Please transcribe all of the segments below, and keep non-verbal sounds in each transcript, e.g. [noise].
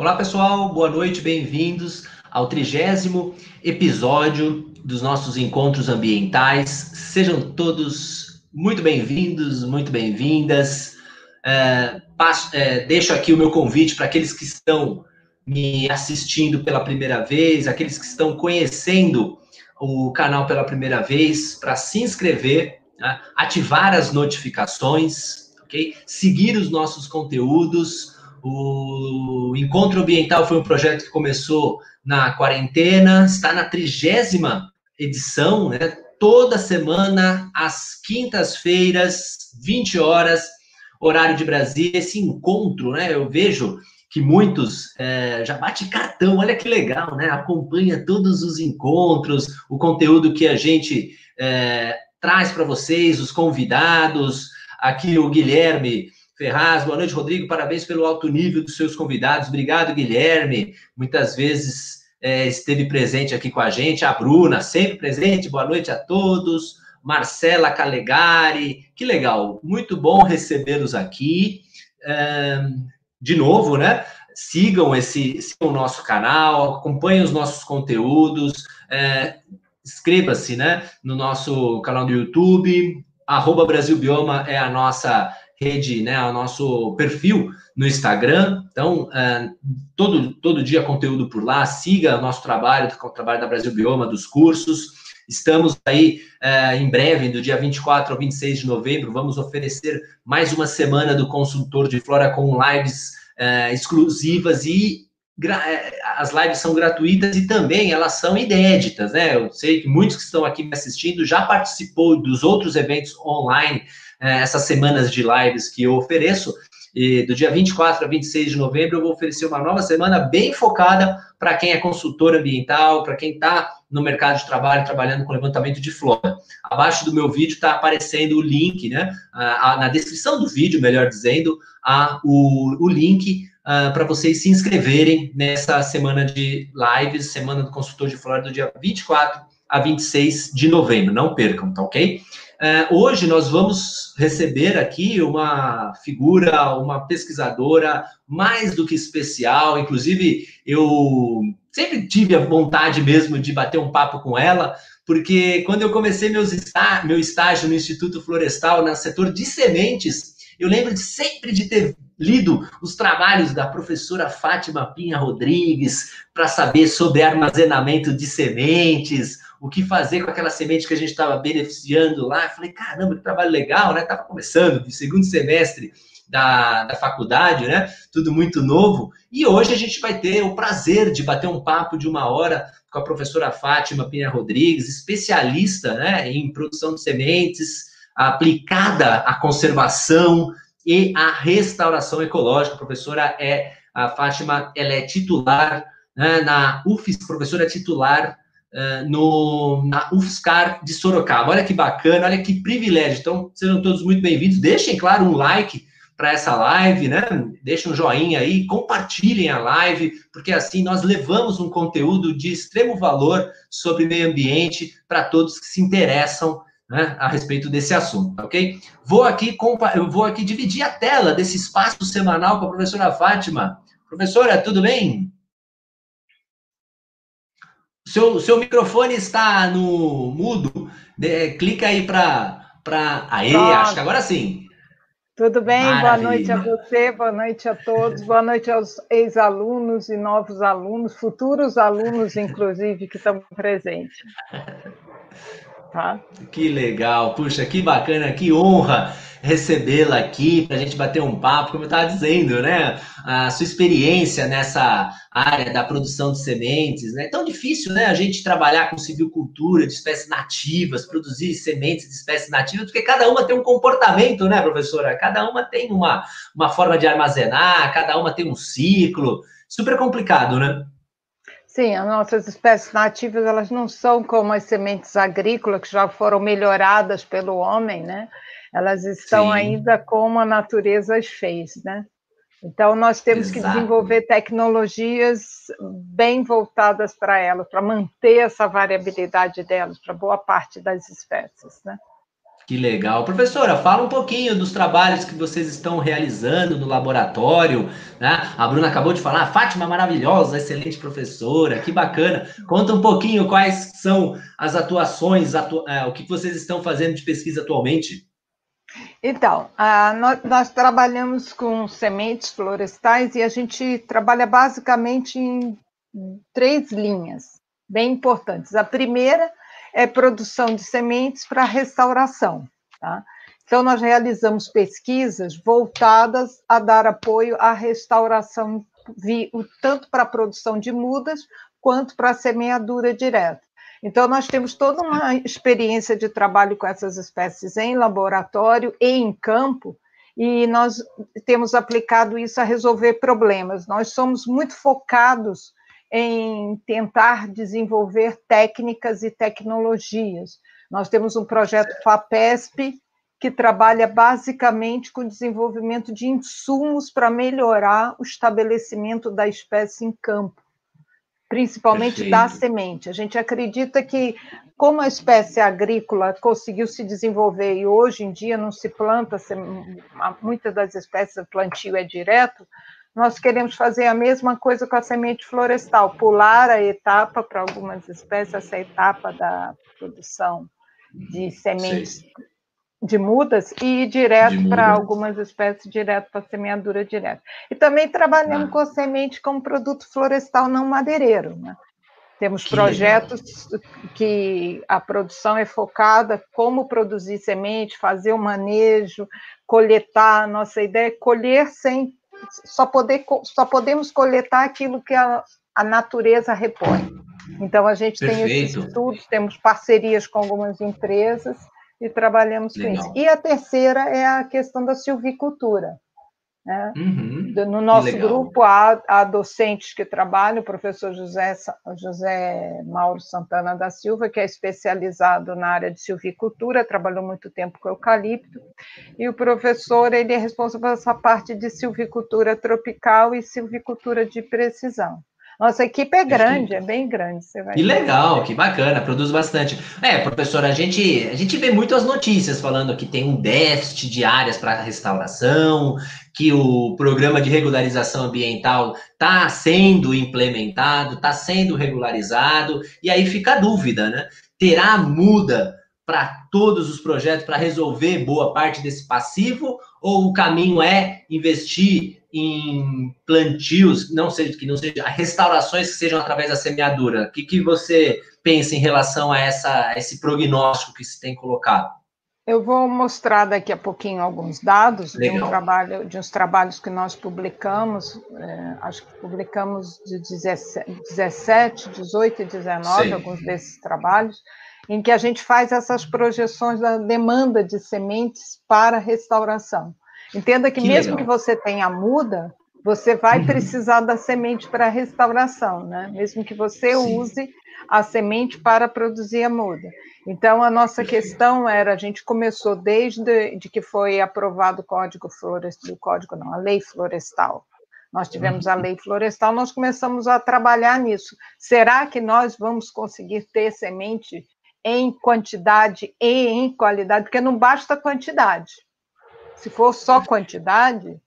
Olá, pessoal, boa noite, bem-vindos ao trigésimo episódio dos nossos encontros ambientais. Sejam todos muito bem-vindos, muito bem-vindas. É, é, deixo aqui o meu convite para aqueles que estão me assistindo pela primeira vez, aqueles que estão conhecendo o canal pela primeira vez, para se inscrever, né? ativar as notificações? Seguir os nossos conteúdos. O Encontro Ambiental foi um projeto que começou na quarentena, está na trigésima edição, né? Toda semana, às quintas-feiras, 20 horas, horário de Brasília, esse encontro, né? Eu vejo que muitos é, já bate cartão, olha que legal, né? Acompanha todos os encontros, o conteúdo que a gente é, traz para vocês, os convidados. Aqui o Guilherme Ferraz, boa noite, Rodrigo. Parabéns pelo alto nível dos seus convidados. Obrigado, Guilherme. Muitas vezes é, esteve presente aqui com a gente. A Bruna, sempre presente. Boa noite a todos. Marcela Calegari, que legal, muito bom recebê-los aqui de novo, né? Sigam esse sigam o nosso canal, acompanhem os nossos conteúdos, é, inscreva-se, né? No nosso canal do YouTube, arroba Brasil Bioma é a nossa rede, né? O nosso perfil no Instagram. Então, é, todo, todo dia conteúdo por lá. Siga o nosso trabalho, o trabalho da Brasil Bioma, dos cursos. Estamos aí é, em breve, do dia 24 ao 26 de novembro, vamos oferecer mais uma semana do consultor de flora com lives é, exclusivas e as lives são gratuitas e também elas são inéditas, né? Eu sei que muitos que estão aqui me assistindo já participou dos outros eventos online, essas semanas de lives que eu ofereço. E do dia 24 a 26 de novembro, eu vou oferecer uma nova semana bem focada para quem é consultor ambiental, para quem está no mercado de trabalho trabalhando com levantamento de flora. Abaixo do meu vídeo está aparecendo o link, né? A, a, na descrição do vídeo, melhor dizendo, a, o, o link para vocês se inscreverem nessa semana de lives, semana do consultor de flora do dia 24 a 26 de novembro. Não percam, tá ok? Uh, hoje nós vamos receber aqui uma figura, uma pesquisadora mais do que especial. Inclusive, eu sempre tive a vontade mesmo de bater um papo com ela, porque quando eu comecei meus está meu estágio no Instituto Florestal, no setor de sementes, eu lembro de sempre de ter lido os trabalhos da professora Fátima Pinha Rodrigues para saber sobre armazenamento de sementes, o que fazer com aquela semente que a gente estava beneficiando lá. Eu falei, caramba, que trabalho legal, né? Estava começando, de segundo semestre da, da faculdade, né? Tudo muito novo. E hoje a gente vai ter o prazer de bater um papo de uma hora com a professora Fátima Pinha Rodrigues, especialista né, em produção de sementes, aplicada à conservação e à restauração ecológica. A professora é a Fátima, ela é titular né, na UFS, professora titular uh, no, na UFSCar de Sorocaba. Olha que bacana, olha que privilégio. Então, sejam todos muito bem-vindos. Deixem, claro, um like para essa live, né? Deixem um joinha aí, compartilhem a live, porque assim nós levamos um conteúdo de extremo valor sobre meio ambiente para todos que se interessam né, a respeito desse assunto, ok? Vou aqui, eu vou aqui dividir a tela desse espaço semanal com a professora Fátima. Professora, tudo bem? Seu, seu microfone está no mudo. De, clica aí para. Pra... Aí, acho que agora sim. Tudo bem? Maravilha. Boa noite a você, boa noite a todos, boa noite aos ex-alunos e novos alunos, futuros alunos, inclusive, que estão presentes. Tá? Que legal, puxa, que bacana, que honra recebê-la aqui para a gente bater um papo, como eu estava dizendo, né? A sua experiência nessa área da produção de sementes, né? É tão difícil, né? A gente trabalhar com civicultura de espécies nativas, produzir sementes de espécies nativas, porque cada uma tem um comportamento, né, professora? Cada uma tem uma, uma forma de armazenar, cada uma tem um ciclo. Super complicado, né? Sim, as nossas espécies nativas elas não são como as sementes agrícolas que já foram melhoradas pelo homem, né? Elas estão Sim. ainda como a natureza as fez, né? Então nós temos Exato. que desenvolver tecnologias bem voltadas para elas, para manter essa variabilidade delas, para boa parte das espécies, né? Que legal. Professora, fala um pouquinho dos trabalhos que vocês estão realizando no laboratório. Né? A Bruna acabou de falar, Fátima maravilhosa, excelente professora, que bacana. Conta um pouquinho quais são as atuações, atu é, o que vocês estão fazendo de pesquisa atualmente. Então, a, nós, nós, trabalhamos com sementes florestais e a gente trabalha basicamente em três linhas bem importantes. A primeira é produção de sementes para restauração. Tá? Então, nós realizamos pesquisas voltadas a dar apoio à restauração, tanto para a produção de mudas quanto para a semeadura direta. Então, nós temos toda uma experiência de trabalho com essas espécies em laboratório e em campo, e nós temos aplicado isso a resolver problemas. Nós somos muito focados em tentar desenvolver técnicas e tecnologias. Nós temos um projeto FAPESP, que trabalha basicamente com o desenvolvimento de insumos para melhorar o estabelecimento da espécie em campo, principalmente Perfeito. da semente. A gente acredita que, como a espécie agrícola conseguiu se desenvolver e hoje em dia não se planta, muitas das espécies o plantio é direto, nós queremos fazer a mesma coisa com a semente florestal, pular a etapa para algumas espécies, essa etapa da produção de sementes Sim. de mudas e ir direto para algumas espécies, direto para a semeadura direta. E também trabalhamos ah. com a semente como produto florestal não madeireiro. Né? Temos que projetos legal. que a produção é focada como produzir semente, fazer o manejo, coletar. Nossa ideia é colher sem só, poder, só podemos coletar aquilo que a, a natureza repõe. Então, a gente Perfeito. tem esses estudos, temos parcerias com algumas empresas e trabalhamos Legal. com isso. E a terceira é a questão da silvicultura. Né? Uhum, no nosso grupo há, há, docentes que trabalham, o professor José, José Mauro Santana da Silva, que é especializado na área de silvicultura, trabalhou muito tempo com eucalipto, e o professor ele é responsável por essa parte de silvicultura tropical e silvicultura de precisão. Nossa equipe é grande, é bem grande. Você vai que legal, que bacana, produz bastante. É, professora, a gente, a gente vê muito as notícias falando que tem um déficit de áreas para restauração, que o programa de regularização ambiental está sendo implementado, está sendo regularizado, e aí fica a dúvida, né? Terá muda para todos os projetos para resolver boa parte desse passivo, ou o caminho é investir em plantios, não seja que não seja restaurações que sejam através da semeadura. O que, que você pensa em relação a, essa, a esse prognóstico que se tem colocado? Eu vou mostrar daqui a pouquinho alguns dados de, um trabalho, de uns trabalhos que nós publicamos, é, acho que publicamos de 17, 18 e 19, Sim. alguns desses trabalhos, em que a gente faz essas projeções da demanda de sementes para restauração. Entenda que, que mesmo legal. que você tenha muda, você vai uhum. precisar da semente para restauração, né? Mesmo que você Sim. use a semente para produzir a muda. Então, a nossa questão era, a gente começou desde de que foi aprovado o Código Florestal, o Código não, a Lei Florestal. Nós tivemos a uhum. Lei Florestal, nós começamos a trabalhar nisso. Será que nós vamos conseguir ter semente em quantidade e em qualidade? Porque não basta quantidade. Se for só quantidade,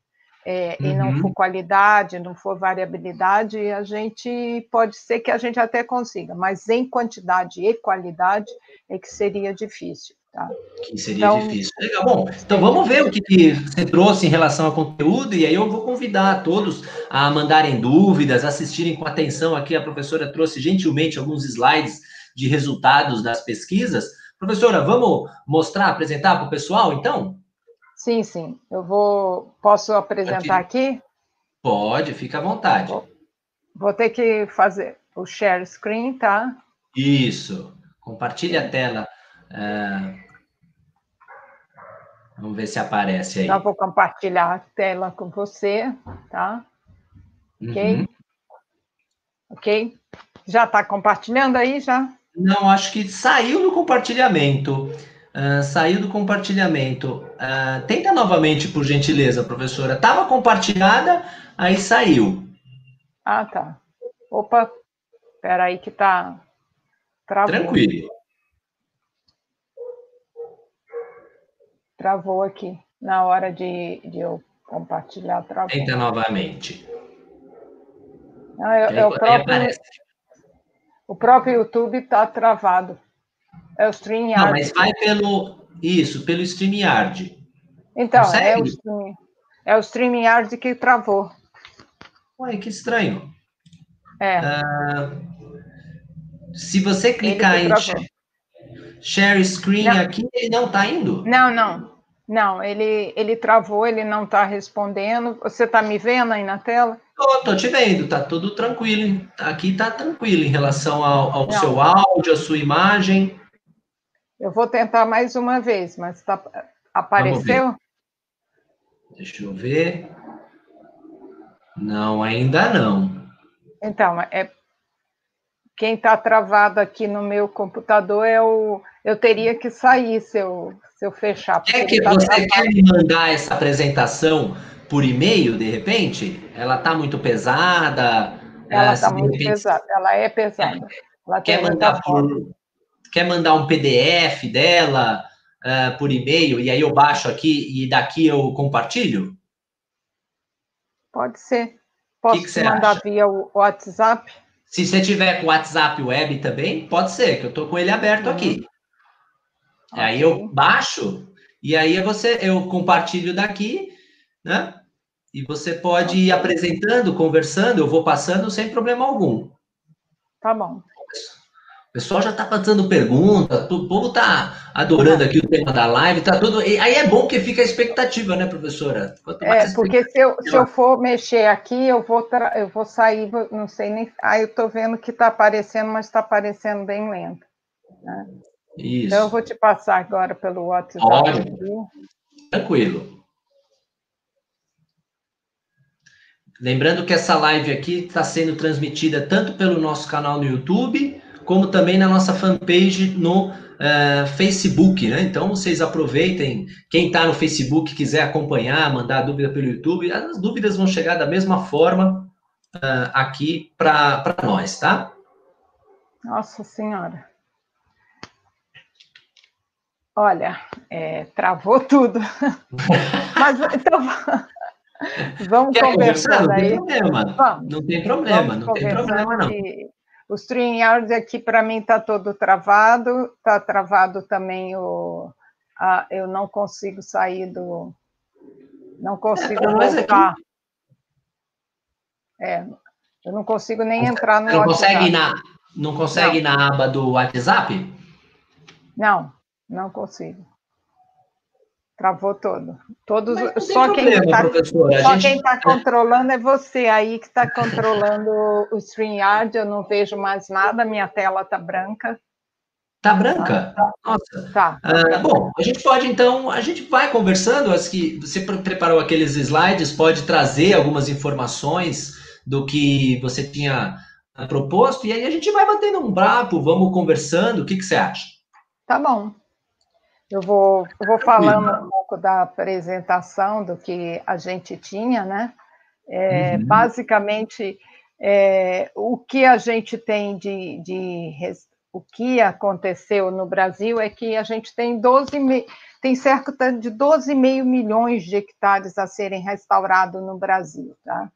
é, uhum. e não uhum. for qualidade, não for variabilidade, a gente pode ser que a gente até consiga, mas em quantidade e qualidade é que seria difícil. Tá? Que seria então, difícil. Legal, bom, então vamos ver o que, que você trouxe em relação ao conteúdo, e aí eu vou convidar todos a mandarem dúvidas, assistirem com atenção aqui. A professora trouxe gentilmente alguns slides de resultados das pesquisas. Professora, vamos mostrar, apresentar para o pessoal, então? Sim, sim. Eu vou. Posso apresentar aqui? Pode, fica à vontade. Vou, vou ter que fazer o share screen, tá? Isso. Compartilhe a tela. É... Vamos ver se aparece aí. Já vou compartilhar a tela com você, tá? Ok? Uhum. Ok? Já está compartilhando aí, já? Não, acho que saiu no compartilhamento. Uh, saiu do compartilhamento. Uh, tenta novamente, por gentileza, professora. Estava compartilhada, aí saiu. Ah, tá. Opa, espera aí que tá travou. Tranquilo. travou aqui. Na hora de, de eu compartilhar, travou. Tenta novamente. Não, eu, é o, próprio, o próprio YouTube está travado. É o StreamYard. Não, mas vai pelo. Isso, pelo StreamYard. Então, é o, stream, é o StreamYard que travou. Ué, que estranho. É. Uh, se você clicar em share screen não. aqui, ele não está indo? Não, não. Não, ele, ele travou, ele não está respondendo. Você está me vendo aí na tela? Tô, tô te vendo, tá tudo tranquilo. Aqui tá tranquilo em relação ao, ao seu áudio, a sua imagem. Eu vou tentar mais uma vez, mas tá, apareceu? Deixa eu ver. Não, ainda não. Então, é quem está travado aqui no meu computador é o. Eu teria que sair se eu, se eu fechar. É que tá você travado. quer me mandar essa apresentação por e-mail, de repente? Ela está muito pesada? Ela está muito repente... pesada, ela é pesada. Ela quer, mandar por, quer mandar um PDF dela uh, por e-mail e aí eu baixo aqui e daqui eu compartilho? Pode ser. Posso que que mandar acha? via o WhatsApp? Se você tiver com o WhatsApp web também, pode ser, que eu estou com ele aberto uhum. aqui. Okay. Aí eu baixo e aí você eu compartilho daqui, né? E você pode ir apresentando, conversando, eu vou passando sem problema algum. Tá bom. O pessoal já está fazendo pergunta, o povo está adorando aqui o tema da live, tá tudo. Aí é bom que fica a expectativa, né, professora? é, porque se eu, se eu for mexer aqui, eu vou, eu vou sair, não sei nem. Aí eu estou vendo que está aparecendo, mas está aparecendo bem lento. Né? Isso. Então eu vou te passar agora pelo WhatsApp. Pode. Tranquilo. Lembrando que essa live aqui está sendo transmitida tanto pelo nosso canal no YouTube como também na nossa fanpage no uh, Facebook, né? Então vocês aproveitem. Quem está no Facebook quiser acompanhar, mandar dúvida pelo YouTube, as dúvidas vão chegar da mesma forma uh, aqui para nós, tá? Nossa Senhora. Olha, é, travou tudo. [laughs] Mas então vamos Quer conversar aí. Não tem problema, vamos. não tem problema, não tem problema não. O StreamYard aqui para mim está todo travado, está travado também o. Eu não consigo sair do. Não consigo é, voltar. É, eu não consigo nem entrar no não WhatsApp. Consegue na, não consegue não. na aba do WhatsApp? Não, não consigo. Travou todo. Todos, só quem está só gente... tá controlando é você aí que está controlando o StreamYard. Eu não vejo mais nada, minha tela está branca. Tá branca? Tá. Nossa. Tá. Ah, bom, a gente pode então, a gente vai conversando. Acho que você preparou aqueles slides, pode trazer algumas informações do que você tinha proposto, e aí a gente vai batendo um papo, vamos conversando. O que, que você acha? Tá bom. Eu vou, eu vou falando um pouco da apresentação do que a gente tinha, né? É, uhum. Basicamente, é, o que a gente tem de, de, o que aconteceu no Brasil é que a gente tem 12 tem cerca de 12,5 milhões de hectares a serem restaurados no Brasil, tá?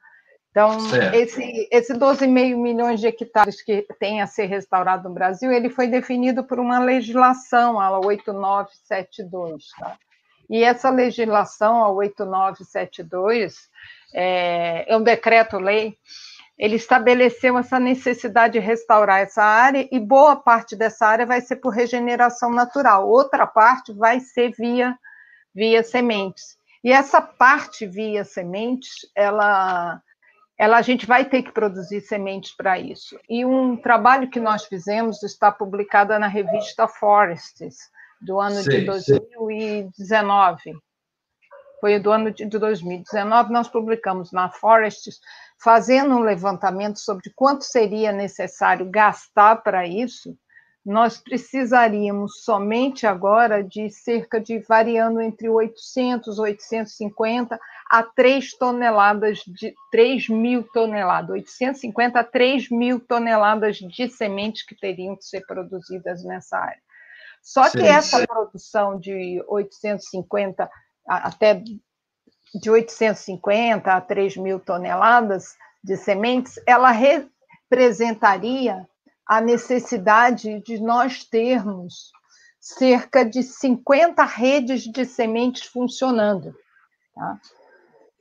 Então, certo. esse, esse 12,5 milhões de hectares que tem a ser restaurado no Brasil, ele foi definido por uma legislação, a 8972. Tá? E essa legislação, a 8972, é, é um decreto-lei, ele estabeleceu essa necessidade de restaurar essa área e boa parte dessa área vai ser por regeneração natural, outra parte vai ser via, via sementes. E essa parte via sementes, ela ela, a gente vai ter que produzir sementes para isso. E um trabalho que nós fizemos está publicado na revista Forests, do ano sim, de 2019. Sim. Foi do ano de 2019, nós publicamos na Forests, fazendo um levantamento sobre quanto seria necessário gastar para isso, nós precisaríamos somente agora de cerca de variando entre 800, 850 a 3 toneladas de 3 mil toneladas, 850 a 3 mil toneladas de sementes que teriam que ser produzidas nessa área. Só que essa produção de 850 até de 850 a 3 mil toneladas de sementes, ela representaria a necessidade de nós termos cerca de 50 redes de sementes funcionando. Tá?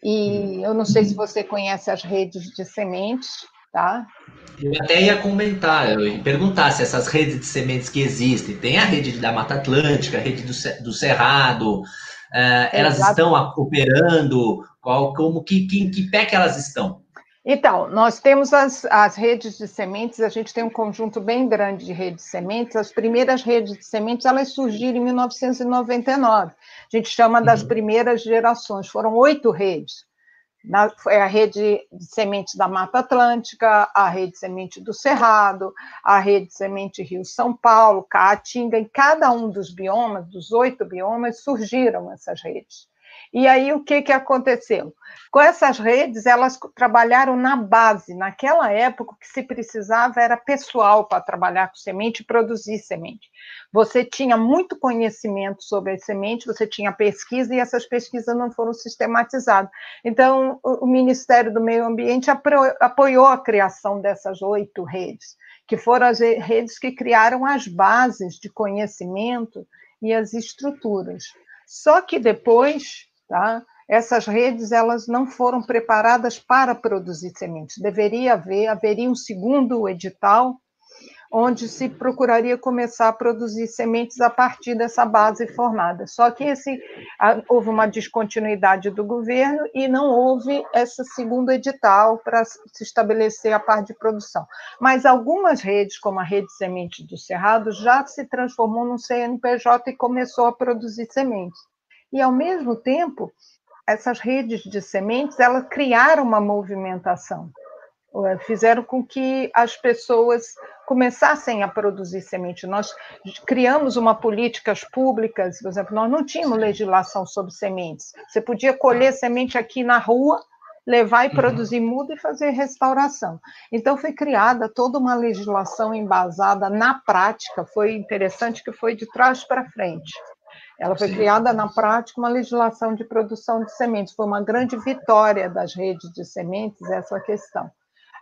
E eu não sei se você conhece as redes de sementes, tá? Eu até ia comentar, eu ia perguntar se essas redes de sementes que existem, tem a rede da Mata Atlântica, a rede do, do Cerrado, uh, elas estão operando, qual, como que, que, em que pé que elas estão? Então, nós temos as, as redes de sementes, a gente tem um conjunto bem grande de redes de sementes. As primeiras redes de sementes, elas surgiram em 1999. A gente chama das uhum. primeiras gerações, foram oito redes. Na, foi a rede de sementes da Mata Atlântica, a rede de semente do Cerrado, a rede de semente Rio São Paulo, Caatinga, em cada um dos biomas, dos oito biomas, surgiram essas redes. E aí o que, que aconteceu? Com essas redes, elas trabalharam na base. Naquela época, o que se precisava era pessoal para trabalhar com semente e produzir semente. Você tinha muito conhecimento sobre as sementes, você tinha pesquisa e essas pesquisas não foram sistematizadas. Então, o Ministério do Meio Ambiente apoiou a criação dessas oito redes, que foram as redes que criaram as bases de conhecimento e as estruturas. Só que depois Tá? Essas redes elas não foram preparadas para produzir sementes. Deveria haver, haveria um segundo edital onde se procuraria começar a produzir sementes a partir dessa base formada. Só que esse, houve uma descontinuidade do governo e não houve esse segundo edital para se estabelecer a parte de produção. Mas algumas redes, como a Rede Semente do Cerrado, já se transformou num CNPJ e começou a produzir sementes. E, ao mesmo tempo, essas redes de sementes, elas criaram uma movimentação, eh, fizeram com que as pessoas começassem a produzir semente. Nós criamos uma políticas públicas, por exemplo, nós não tínhamos legislação sobre sementes. Você podia colher semente aqui na rua, levar e uhum. produzir muda e fazer restauração. Então foi criada toda uma legislação embasada na prática, foi interessante que foi de trás para frente. Ela foi Sim. criada na prática uma legislação de produção de sementes. Foi uma grande vitória das redes de sementes essa questão.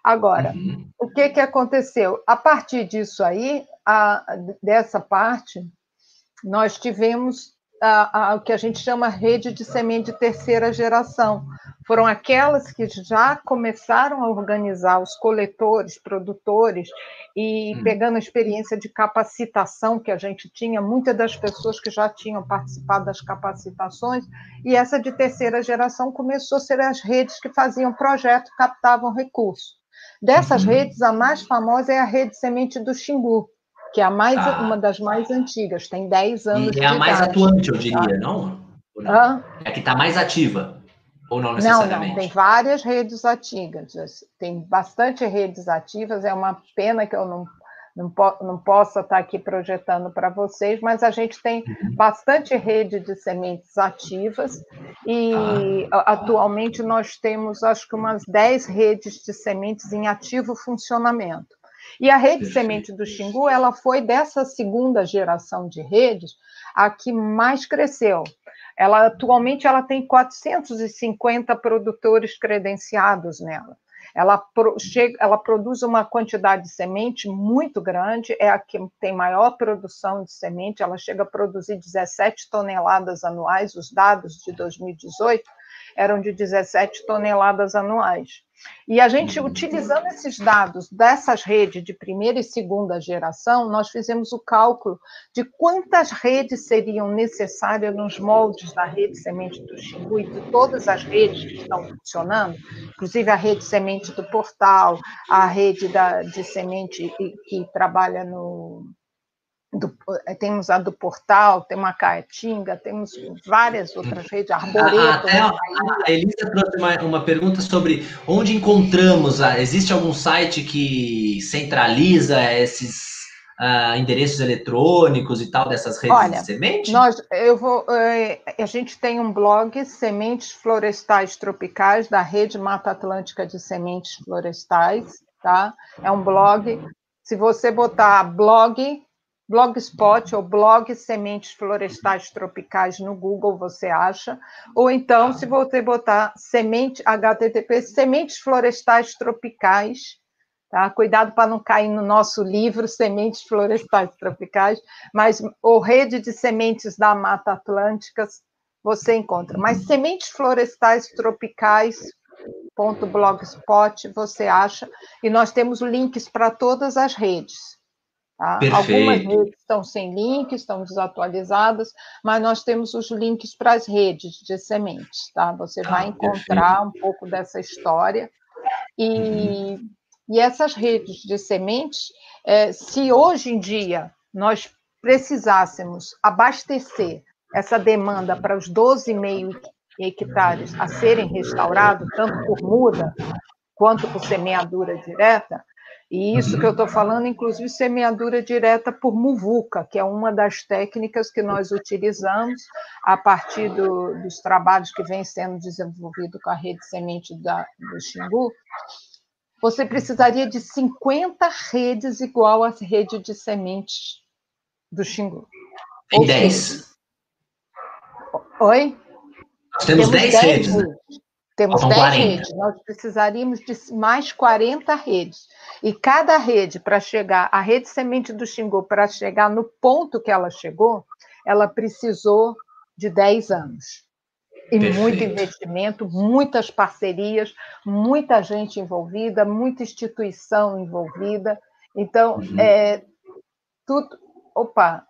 Agora, uhum. o que, que aconteceu? A partir disso aí, a, dessa parte, nós tivemos o que a gente chama rede de semente de terceira geração. Foram aquelas que já começaram a organizar os coletores, produtores, e hum. pegando a experiência de capacitação que a gente tinha, muitas das pessoas que já tinham participado das capacitações, e essa de terceira geração começou a ser as redes que faziam projeto, captavam recursos. Dessas uhum. redes, a mais famosa é a rede Semente do Xingu, que é a mais, ah. uma das mais antigas, tem 10 anos. E é a mais idade, atuante, eu diria, tá? não? não? É a que está mais ativa. Ou não necessariamente? Não, não, tem várias redes ativas, tem bastante redes ativas, é uma pena que eu não, não, não possa estar aqui projetando para vocês, mas a gente tem uhum. bastante rede de sementes ativas e ah. atualmente nós temos acho que umas 10 redes de sementes em ativo funcionamento. E a rede semente do Xingu, ela foi dessa segunda geração de redes a que mais cresceu. Ela atualmente ela tem 450 produtores credenciados nela. Ela, pro, chega, ela produz uma quantidade de semente muito grande, é a que tem maior produção de semente, ela chega a produzir 17 toneladas anuais, os dados de 2018 eram de 17 toneladas anuais. E a gente, uhum. utilizando esses dados dessas redes de primeira e segunda geração, nós fizemos o cálculo de quantas redes seriam necessárias nos moldes da rede semente do Xingu e de todas as redes que estão funcionando, inclusive a rede semente do portal, a rede da, de semente que trabalha no, do, eh, temos a do Portal, tem uma Caatinga, temos várias outras redes, Arboreto. Ah, até a, a Elisa trouxe uma, uma, pergunta sobre onde encontramos, a, existe algum site que centraliza esses uh, endereços eletrônicos e tal dessas redes Olha, de semente? Nós, eu vou, eh, a gente tem um blog, Sementes Florestais Tropicais, da Rede Mata Atlântica de Sementes Florestais, tá? É um blog, se você botar blog Blogspot ou blog Sementes Florestais Tropicais no Google você acha, ou então se você botar semente HTTP Sementes Florestais Tropicais, tá? Cuidado para não cair no nosso livro Sementes Florestais Tropicais, mas ou Rede de Sementes da Mata Atlântica você encontra. Mas Sementes Florestais Tropicais blogspot você acha e nós temos links para todas as redes Tá? Algumas redes estão sem link, estão desatualizadas, mas nós temos os links para as redes de sementes. Tá? Você ah, vai encontrar perfeito. um pouco dessa história. E, uhum. e essas redes de sementes, é, se hoje em dia nós precisássemos abastecer essa demanda para os 12,5 hectares a serem restaurados, tanto por muda quanto por semeadura direta, e isso que eu estou falando, inclusive, semeadura direta por muvuca, que é uma das técnicas que nós utilizamos a partir do, dos trabalhos que vem sendo desenvolvido com a rede semente da, do Xingu. Você precisaria de 50 redes igual à rede de sementes do Xingu. Tem 10. Oi? Nós temos 10 redes. Né? Temos 10 redes, nós precisaríamos de mais 40 redes. E cada rede, para chegar, a rede semente do Xingu, para chegar no ponto que ela chegou, ela precisou de 10 anos. E Perfeito. muito investimento, muitas parcerias, muita gente envolvida, muita instituição envolvida. Então, uhum. é, tudo. Opa,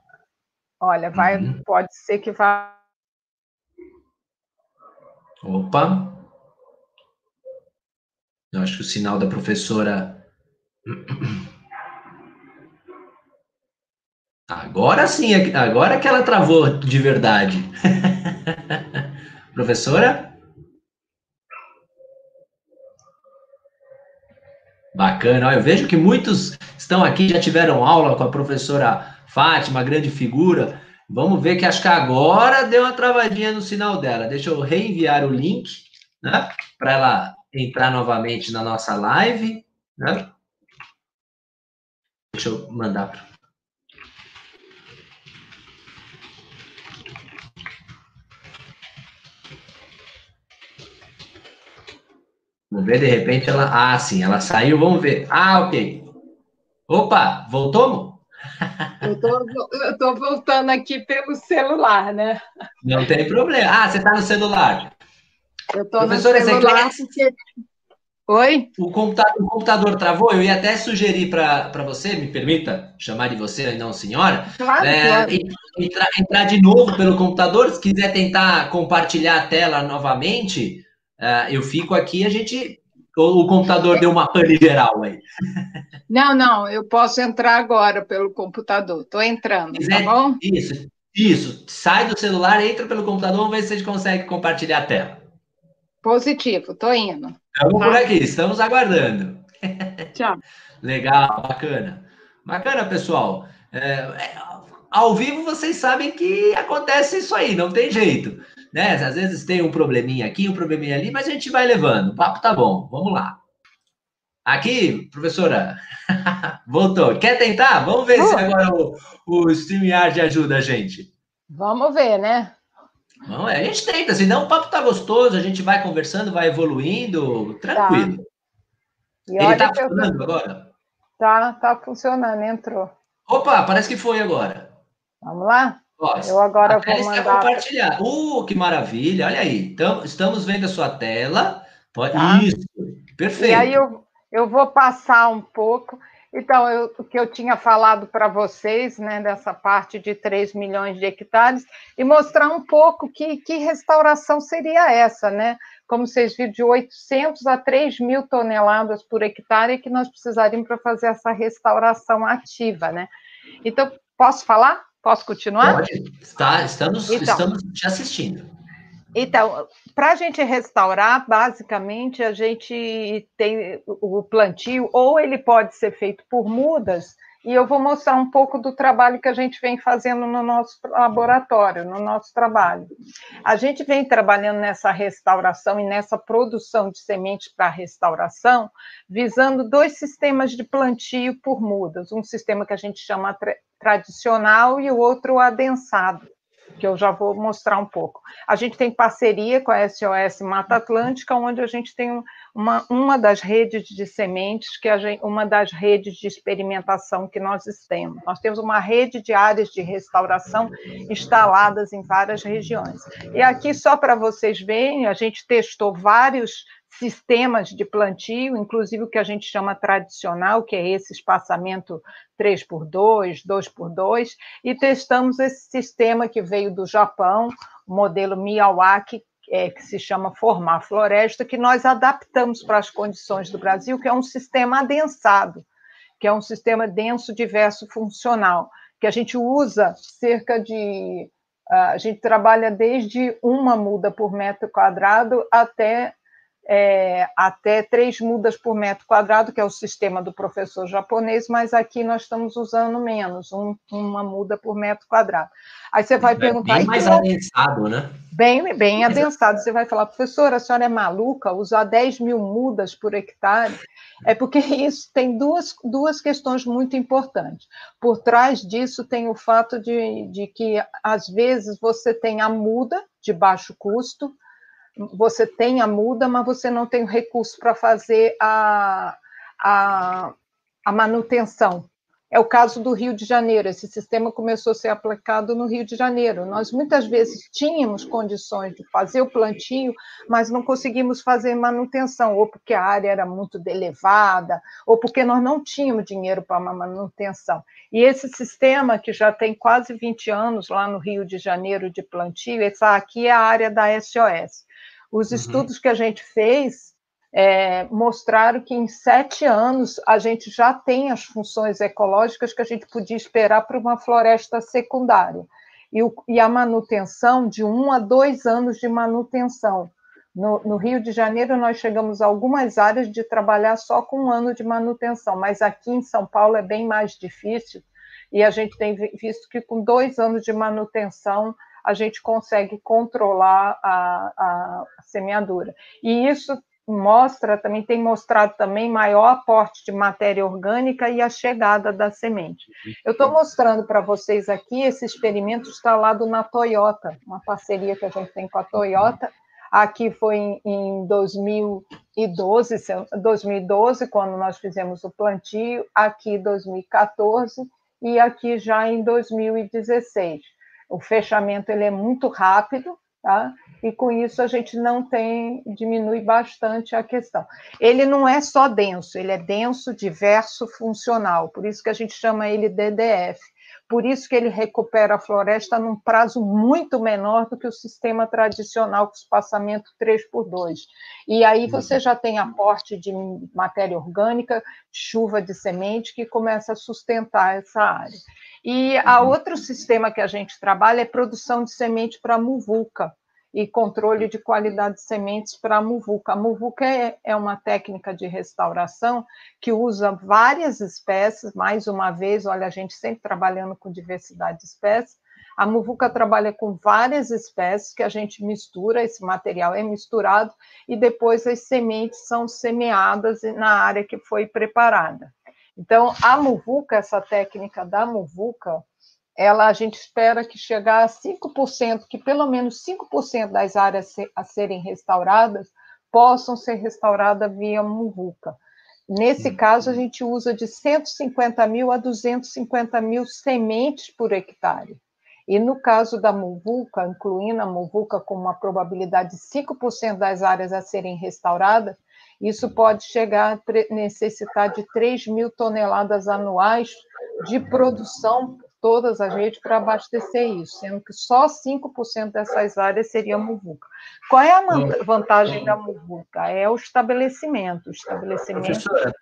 olha, vai, uhum. pode ser que vá. Opa, eu acho que o sinal da professora. Agora sim, agora que ela travou de verdade. [laughs] professora? Bacana, eu vejo que muitos estão aqui, já tiveram aula com a professora Fátima, grande figura. Vamos ver que acho que agora deu uma travadinha no sinal dela. Deixa eu reenviar o link, né? Para ela entrar novamente na nossa live, né? Deixa eu mandar para. Vamos ver, de repente ela. Ah, sim, ela saiu, vamos ver. Ah, ok. Opa, voltou? [laughs] Eu estou voltando aqui pelo celular, né? Não tem problema. Ah, você está no celular. Eu estou Professora, celular porque... Oi? O computador, o computador, travou, eu ia até sugerir para você, me permita chamar de você e não senhora, claro, é, claro. Entrar, entrar, de novo pelo computador, se quiser tentar compartilhar a tela novamente, uh, eu fico aqui, a gente. O, o computador deu uma pane geral aí. [laughs] Não, não, eu posso entrar agora pelo computador, estou entrando, tá bom? Isso, isso. Sai do celular, entra pelo computador, vamos ver se a gente consegue compartilhar a tela. Positivo, estou indo. Estamos tá? por aqui, estamos aguardando. [laughs] Tchau. Legal, bacana. Bacana, pessoal. É, é, ao vivo vocês sabem que acontece isso aí, não tem jeito. Né? Às vezes tem um probleminha aqui, um probleminha ali, mas a gente vai levando. O papo tá bom, vamos lá. Aqui, professora, [laughs] voltou. Quer tentar? Vamos ver uh. se agora o, o StreamYard ajuda a gente. Vamos ver, né? Não, a gente tenta, senão o papo tá gostoso, a gente vai conversando, vai evoluindo, tranquilo. Tá. Ele tá funcionando eu... agora? Tá, tá funcionando, entrou. Opa, parece que foi agora. Vamos lá? eu agora vou mandar... compartilhar. Uh, que maravilha, olha aí. Então, estamos vendo a sua tela. Tá. Isso, perfeito. E aí eu, eu vou passar um pouco... Então, eu, o que eu tinha falado para vocês, né, dessa parte de 3 milhões de hectares, e mostrar um pouco que, que restauração seria essa, né? Como vocês viram, de 800 a 3 mil toneladas por hectare que nós precisaríamos para fazer essa restauração ativa, né? Então, posso falar? Posso continuar? Pode, Está, estamos, então, estamos te assistindo. Então, para a gente restaurar, basicamente, a gente tem o plantio, ou ele pode ser feito por mudas, e eu vou mostrar um pouco do trabalho que a gente vem fazendo no nosso laboratório, no nosso trabalho. A gente vem trabalhando nessa restauração e nessa produção de sementes para restauração, visando dois sistemas de plantio por mudas. Um sistema que a gente chama tradicional e o outro adensado que eu já vou mostrar um pouco. A gente tem parceria com a SOS Mata Atlântica, onde a gente tem uma, uma das redes de sementes, que gente, uma das redes de experimentação que nós temos. Nós temos uma rede de áreas de restauração instaladas em várias regiões. E aqui, só para vocês verem, a gente testou vários sistemas de plantio, inclusive o que a gente chama tradicional, que é esse espaçamento 3 por 2, 2 por 2, e testamos esse sistema que veio do Japão, o modelo Miyawaki, é, que se chama Formar Floresta, que nós adaptamos para as condições do Brasil, que é um sistema adensado, que é um sistema denso, diverso, funcional, que a gente usa cerca de. A gente trabalha desde uma muda por metro quadrado até é, até três mudas por metro quadrado, que é o sistema do professor japonês, mas aqui nós estamos usando menos, um, uma muda por metro quadrado. Aí você vai é perguntar. Bem mais adensado, né? Bem, bem adensado. Você vai falar, professora, a senhora é maluca usar 10 mil mudas por hectare? É porque isso tem duas, duas questões muito importantes. Por trás disso tem o fato de, de que, às vezes, você tem a muda de baixo custo, você tem a muda, mas você não tem o recurso para fazer a, a, a manutenção. É o caso do Rio de Janeiro. Esse sistema começou a ser aplicado no Rio de Janeiro. Nós muitas vezes tínhamos condições de fazer o plantio, mas não conseguimos fazer manutenção, ou porque a área era muito elevada, ou porque nós não tínhamos dinheiro para uma manutenção. E esse sistema, que já tem quase 20 anos lá no Rio de Janeiro de plantio, essa aqui é a área da SOS. Os uhum. estudos que a gente fez é, mostraram que em sete anos a gente já tem as funções ecológicas que a gente podia esperar para uma floresta secundária. E, o, e, a manutenção de um a dois anos de manutenção. No, no, Rio de Janeiro, nós chegamos a algumas áreas de trabalhar só com um ano de manutenção, mas aqui em São Paulo é bem mais difícil, e a gente tem visto que com dois anos de manutenção a gente consegue controlar a, a, semeadura. E isso mostra, também tem mostrado também maior aporte de matéria orgânica e a chegada da semente. Eu estou mostrando para vocês aqui esse experimento instalado na Toyota, uma parceria que a gente tem com a Toyota. Aqui foi em, em 2012, 2012, quando nós fizemos o plantio, aqui 2014 e aqui já em 2016 o fechamento ele é muito rápido, tá? E com isso a gente não tem, diminui bastante a questão. Ele não é só denso, ele é denso, diverso, funcional, por isso que a gente chama ele DDF. Por isso que ele recupera a floresta num prazo muito menor do que o sistema tradicional com espaçamento 3 por 2. E aí você já tem aporte de matéria orgânica, chuva de semente que começa a sustentar essa área. E a uhum. outro sistema que a gente trabalha é produção de semente para muvuca e controle de qualidade de sementes para a muvuca. A muvuca é, é uma técnica de restauração que usa várias espécies, mais uma vez, olha, a gente sempre trabalhando com diversidade de espécies, a muvuca trabalha com várias espécies que a gente mistura, esse material é misturado e depois as sementes são semeadas na área que foi preparada. Então, a muvuca, essa técnica da muvuca, ela a gente espera que chegar a 5%, que pelo menos 5% das áreas a serem restauradas possam ser restauradas via muvuca. Nesse caso, a gente usa de 150 mil a 250 mil sementes por hectare. E no caso da muvuca, incluindo a muvuca com uma probabilidade de 5% das áreas a serem restauradas, isso pode chegar a necessitar de 3 mil toneladas anuais de produção todas as redes para abastecer isso, sendo que só 5% dessas áreas seria muvuca. Qual é a vantagem da muvuca? É o estabelecimento. O estabelecimento. Professora,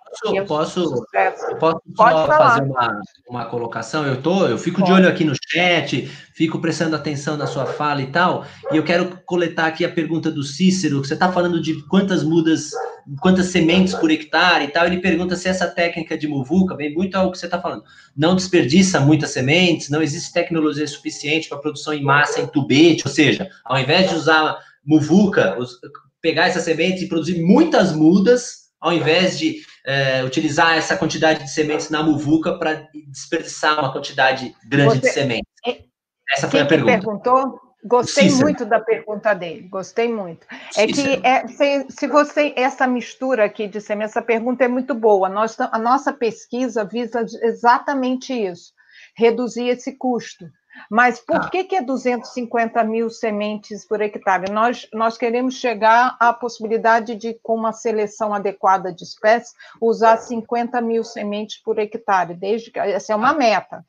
posso, posso, posso Pode fazer uma, uma colocação? Eu tô, eu fico Pode. de olho aqui no chat, fico prestando atenção na sua fala e tal, e eu quero coletar aqui a pergunta do Cícero, que você está falando de quantas mudas, quantas sementes por hectare e tal, ele pergunta se essa técnica de muvuca vem muito ao que você está falando. Não desperdiça muitas sementes, não existe tecnologia suficiente para produção em massa em tubete, ou seja, ao invés de usar muvuca, pegar essa semente e produzir muitas mudas, ao invés de é, utilizar essa quantidade de sementes na muvuca para desperdiçar uma quantidade grande Você, de sementes? É, essa foi a pergunta. perguntou? Gostei Cícero. muito da pergunta dele, gostei muito. É Cícero. que é, se, se, você, essa mistura aqui de sementes, essa pergunta é muito boa. Nós, a nossa pesquisa visa exatamente isso, reduzir esse custo. Mas por ah. que, que é 250 mil sementes por hectare? Nós, nós queremos chegar à possibilidade de, com uma seleção adequada de espécies, usar 50 mil sementes por hectare, desde que essa é uma meta.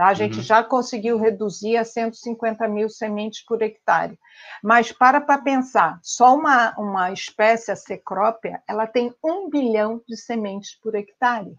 Tá? A gente uhum. já conseguiu reduzir a 150 mil sementes por hectare. Mas para para pensar, só uma, uma espécie, a cecrópia, ela tem um bilhão de sementes por hectare.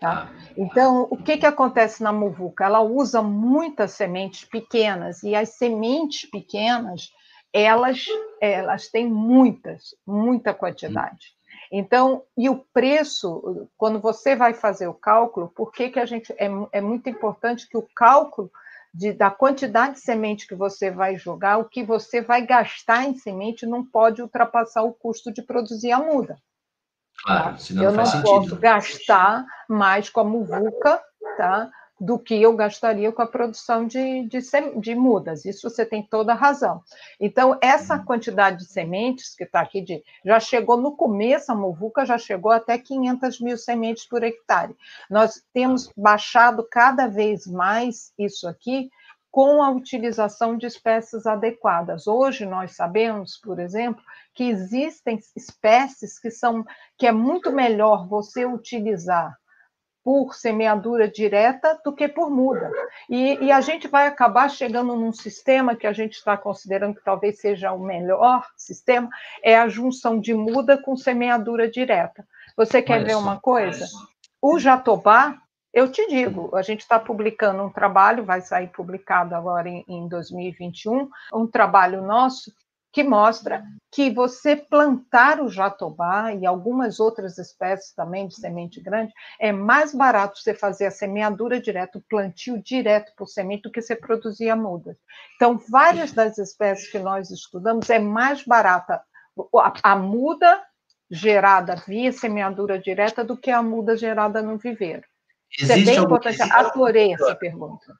Tá? Então, o que, que acontece na muvuca? Ela usa muitas sementes pequenas, e as sementes pequenas, elas, elas têm muitas, muita quantidade. Então, e o preço, quando você vai fazer o cálculo, por que, que a gente é, é muito importante que o cálculo de, da quantidade de semente que você vai jogar, o que você vai gastar em semente não pode ultrapassar o custo de produzir a muda. Claro, tá? senão eu não, não posso gastar mais com a muvuca, tá? Do que eu gastaria com a produção de, de, de, mudas. Isso você tem toda a razão. Então, essa uhum. quantidade de sementes que está aqui, de, já chegou no começo, a Movuca já chegou até 500 mil sementes por hectare. Nós temos baixado cada vez mais isso aqui com a utilização de espécies adequadas. Hoje nós sabemos, por exemplo, que existem espécies que são que é muito melhor você utilizar por semeadura direta do que por muda. E, e, a gente vai acabar chegando num sistema que a gente está considerando que talvez seja o melhor sistema, é a junção de muda com semeadura direta. Você quer ver uma coisa? O jatobá, eu te digo, a gente está publicando um trabalho, vai sair publicado agora em, em 2021, um trabalho nosso que mostra que você plantar o jatobá e algumas outras espécies também de semente grande, é mais barato você fazer a semeadura direto, o plantio direto por semente, do que você produzir a muda. Então, várias das espécies que nós estudamos, é mais barata a, a muda gerada via semeadura direta do que a muda gerada no viveiro. Existe Isso é bem importante. Adorei essa pergunta.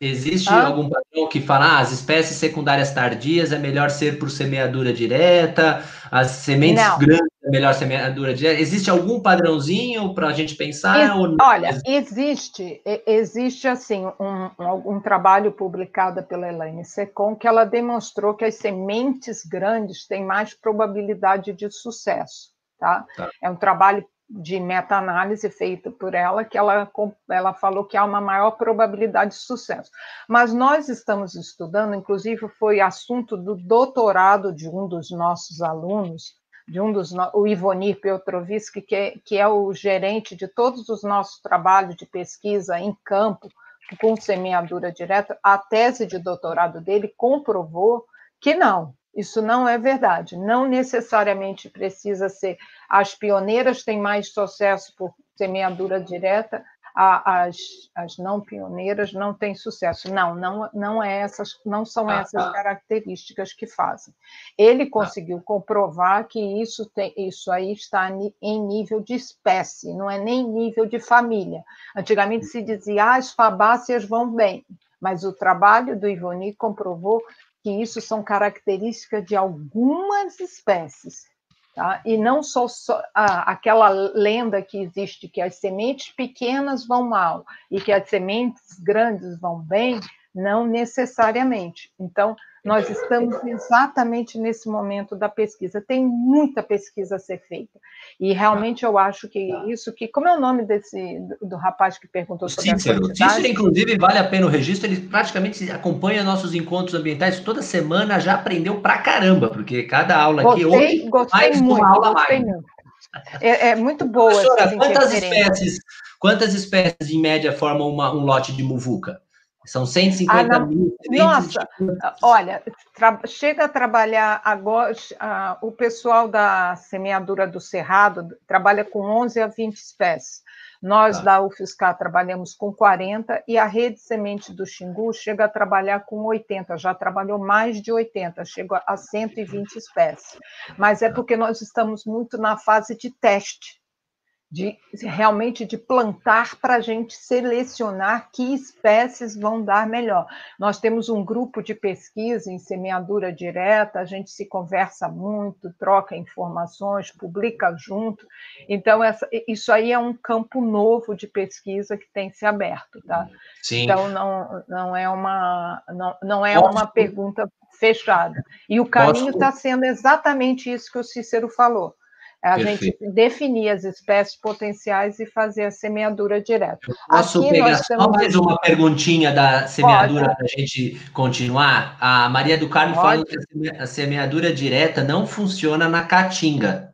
Existe ah? algum padrão que fala ah, as espécies secundárias tardias é melhor ser por semeadura direta, as sementes não. grandes é melhor semeadura direta? Existe algum padrãozinho para a gente pensar? Ex olha, existe, existe assim um, um, trabalho publicado pela Elaine Secom que ela demonstrou que as sementes grandes têm mais probabilidade de sucesso. Tá? tá. É um trabalho de meta-análise feita por ela, que ela, ela falou que há uma maior probabilidade de sucesso. Mas nós estamos estudando, inclusive foi assunto do doutorado de um dos nossos alunos, de um dos o Ivonir Petrovski, que é, que é o gerente de todos os nossos trabalhos de pesquisa em campo com semeadura direta, a tese de doutorado dele comprovou que não, isso não é verdade. Não necessariamente precisa ser. As pioneiras têm mais sucesso por semeadura direta, as, as não pioneiras não têm sucesso. Não, não, não, é essas, não são ah, essas ah. características que fazem. Ele conseguiu comprovar que isso, tem, isso aí está em nível de espécie, não é nem nível de família. Antigamente se dizia, ah, as fabáceas vão bem, mas o trabalho do Ivoni comprovou que isso são características de algumas espécies, tá? e não só, só ah, aquela lenda que existe que as sementes pequenas vão mal e que as sementes grandes vão bem, não necessariamente. Então, nós estamos exatamente nesse momento da pesquisa. Tem muita pesquisa a ser feita. E realmente eu acho que isso que. Como é o nome desse do, rapaz que perguntou sobre Cícero. a Cícero, inclusive, vale a pena o registro, ele praticamente acompanha nossos encontros ambientais toda semana, já aprendeu pra caramba, porque cada aula gostei, aqui hoje gostei mais muito, uma aula gostei mais. Muito. É, é, muito boa. Professora, quantas espécies, quantas espécies em média formam uma, um lote de muvuca? São 150 ah, mil. Nossa, olha, chega a trabalhar agora, o pessoal da semeadura do Cerrado trabalha com 11 a 20 espécies. Nós, tá. da UFSCar, trabalhamos com 40 e a rede semente do Xingu chega a trabalhar com 80, já trabalhou mais de 80, chegou a 120 espécies. Mas é tá. porque nós estamos muito na fase de teste de realmente de plantar para a gente selecionar que espécies vão dar melhor. Nós temos um grupo de pesquisa em semeadura direta, a gente se conversa muito, troca informações, publica junto. Então, essa, isso aí é um campo novo de pesquisa que tem se aberto, tá? Sim. Então, não, não é uma, não, não é uma pergunta fechada. E o caminho está sendo exatamente isso que o Cícero falou a Perfeito. gente definir as espécies potenciais e fazer a semeadura direta. posso Aqui pegar só mais uma perguntinha da semeadura para a gente continuar? A Maria do Carmo falou que a semeadura direta não funciona na caatinga.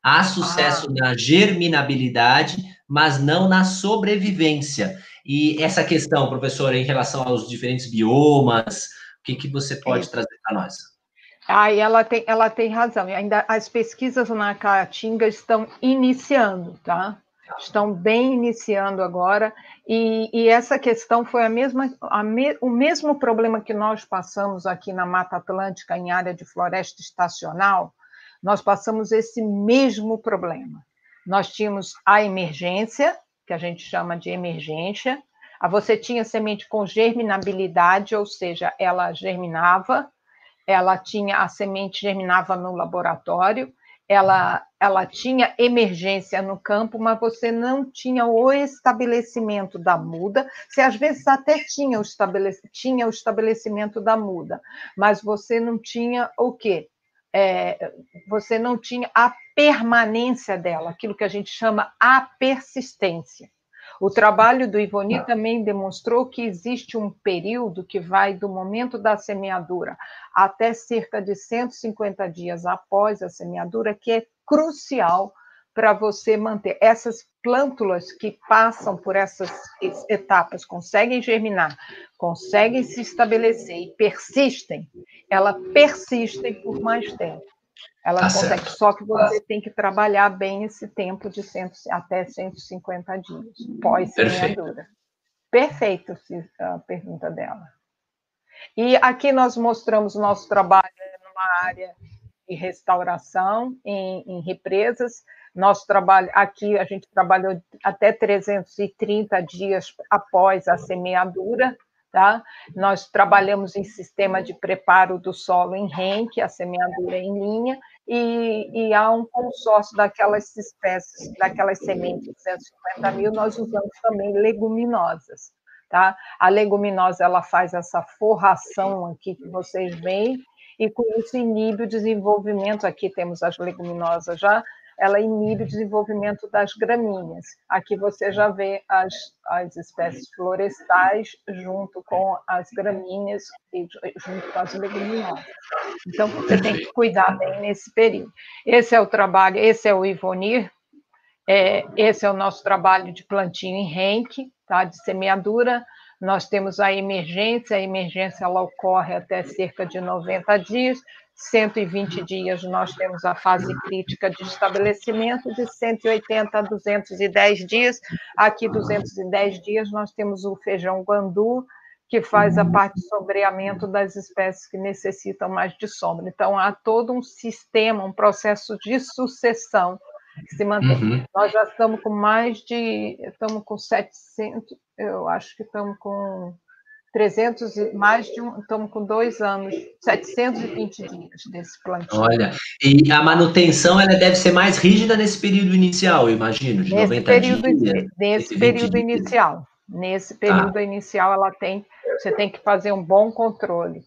Há sucesso ah. na germinabilidade, mas não na sobrevivência. E essa questão, professora, em relação aos diferentes biomas, o que, que você pode é. trazer para nós? Aí ela tem, ela tem razão. E ainda as pesquisas na Caatinga estão iniciando, tá? Estão bem iniciando agora. E, e essa questão foi a mesma, a me, o mesmo problema que nós passamos aqui na Mata Atlântica, em área de floresta estacional. Nós passamos esse mesmo problema. Nós tínhamos a emergência, que a gente chama de emergência. Você tinha semente com germinabilidade, ou seja, ela germinava, ela tinha a semente germinava no laboratório, ela, ela tinha emergência no campo, mas você não tinha o estabelecimento da muda. Você às vezes até tinha o, tinha o estabelecimento da muda, mas você não tinha o quê? É, você não tinha a permanência dela, aquilo que a gente chama a persistência. O trabalho do Ivoni ah. também demonstrou que existe um período que vai do momento da semeadura até cerca de 150 dias após a semeadura, que é crucial para você manter essas plântulas que passam por essas etapas, conseguem germinar, conseguem se estabelecer e persistem, elas persistem por mais tempo. Ela tá consegue, certo. só que você tem que trabalhar bem esse tempo de cento, até 150 dias, pós-semeadura. Perfeito. Perfeito a pergunta dela. E aqui nós mostramos o nosso trabalho numa área de restauração, em, em represas. Nosso trabalho aqui, a gente trabalhou até 330 dias após a semeadura, Tá? Nós trabalhamos em sistema de preparo do solo em renque, a semeadura em linha, e, e, há um consórcio daquelas espécies, daquelas sementes de 150 mil, nós usamos também leguminosas. Tá? A leguminosa ela faz essa forração aqui que vocês veem, e com isso inibe o desenvolvimento. Aqui temos as leguminosas já, ela inibe o desenvolvimento das gramíneas. Aqui você já vê as, as espécies florestais junto com as gramíneas e junto com as leguminosas. Então, você tem que cuidar bem nesse período. Esse é o trabalho, esse é o Ivonir, é, esse é o nosso trabalho de plantio em renque, tá, de semeadura. Nós temos a emergência, a emergência ela ocorre até cerca de 90 dias, 120 dias nós temos a fase crítica de estabelecimento, de 180 a 210 dias. Aqui, 210 dias, nós temos o feijão guandu, que faz a parte de sombreamento das espécies que necessitam mais de sombra. Então, há todo um sistema, um processo de sucessão que se mantém. Uhum. Nós já estamos com mais de. Estamos com 700, eu acho que estamos com 300, mais de um, estamos com dois anos, 720 dias desse plantio. Olha, e a manutenção ela deve ser mais rígida nesse período inicial, imagino, de nesse 90 período, dias. Nesse período inicial. Nesse período tá. inicial, ela tem, você tem que fazer um bom controle.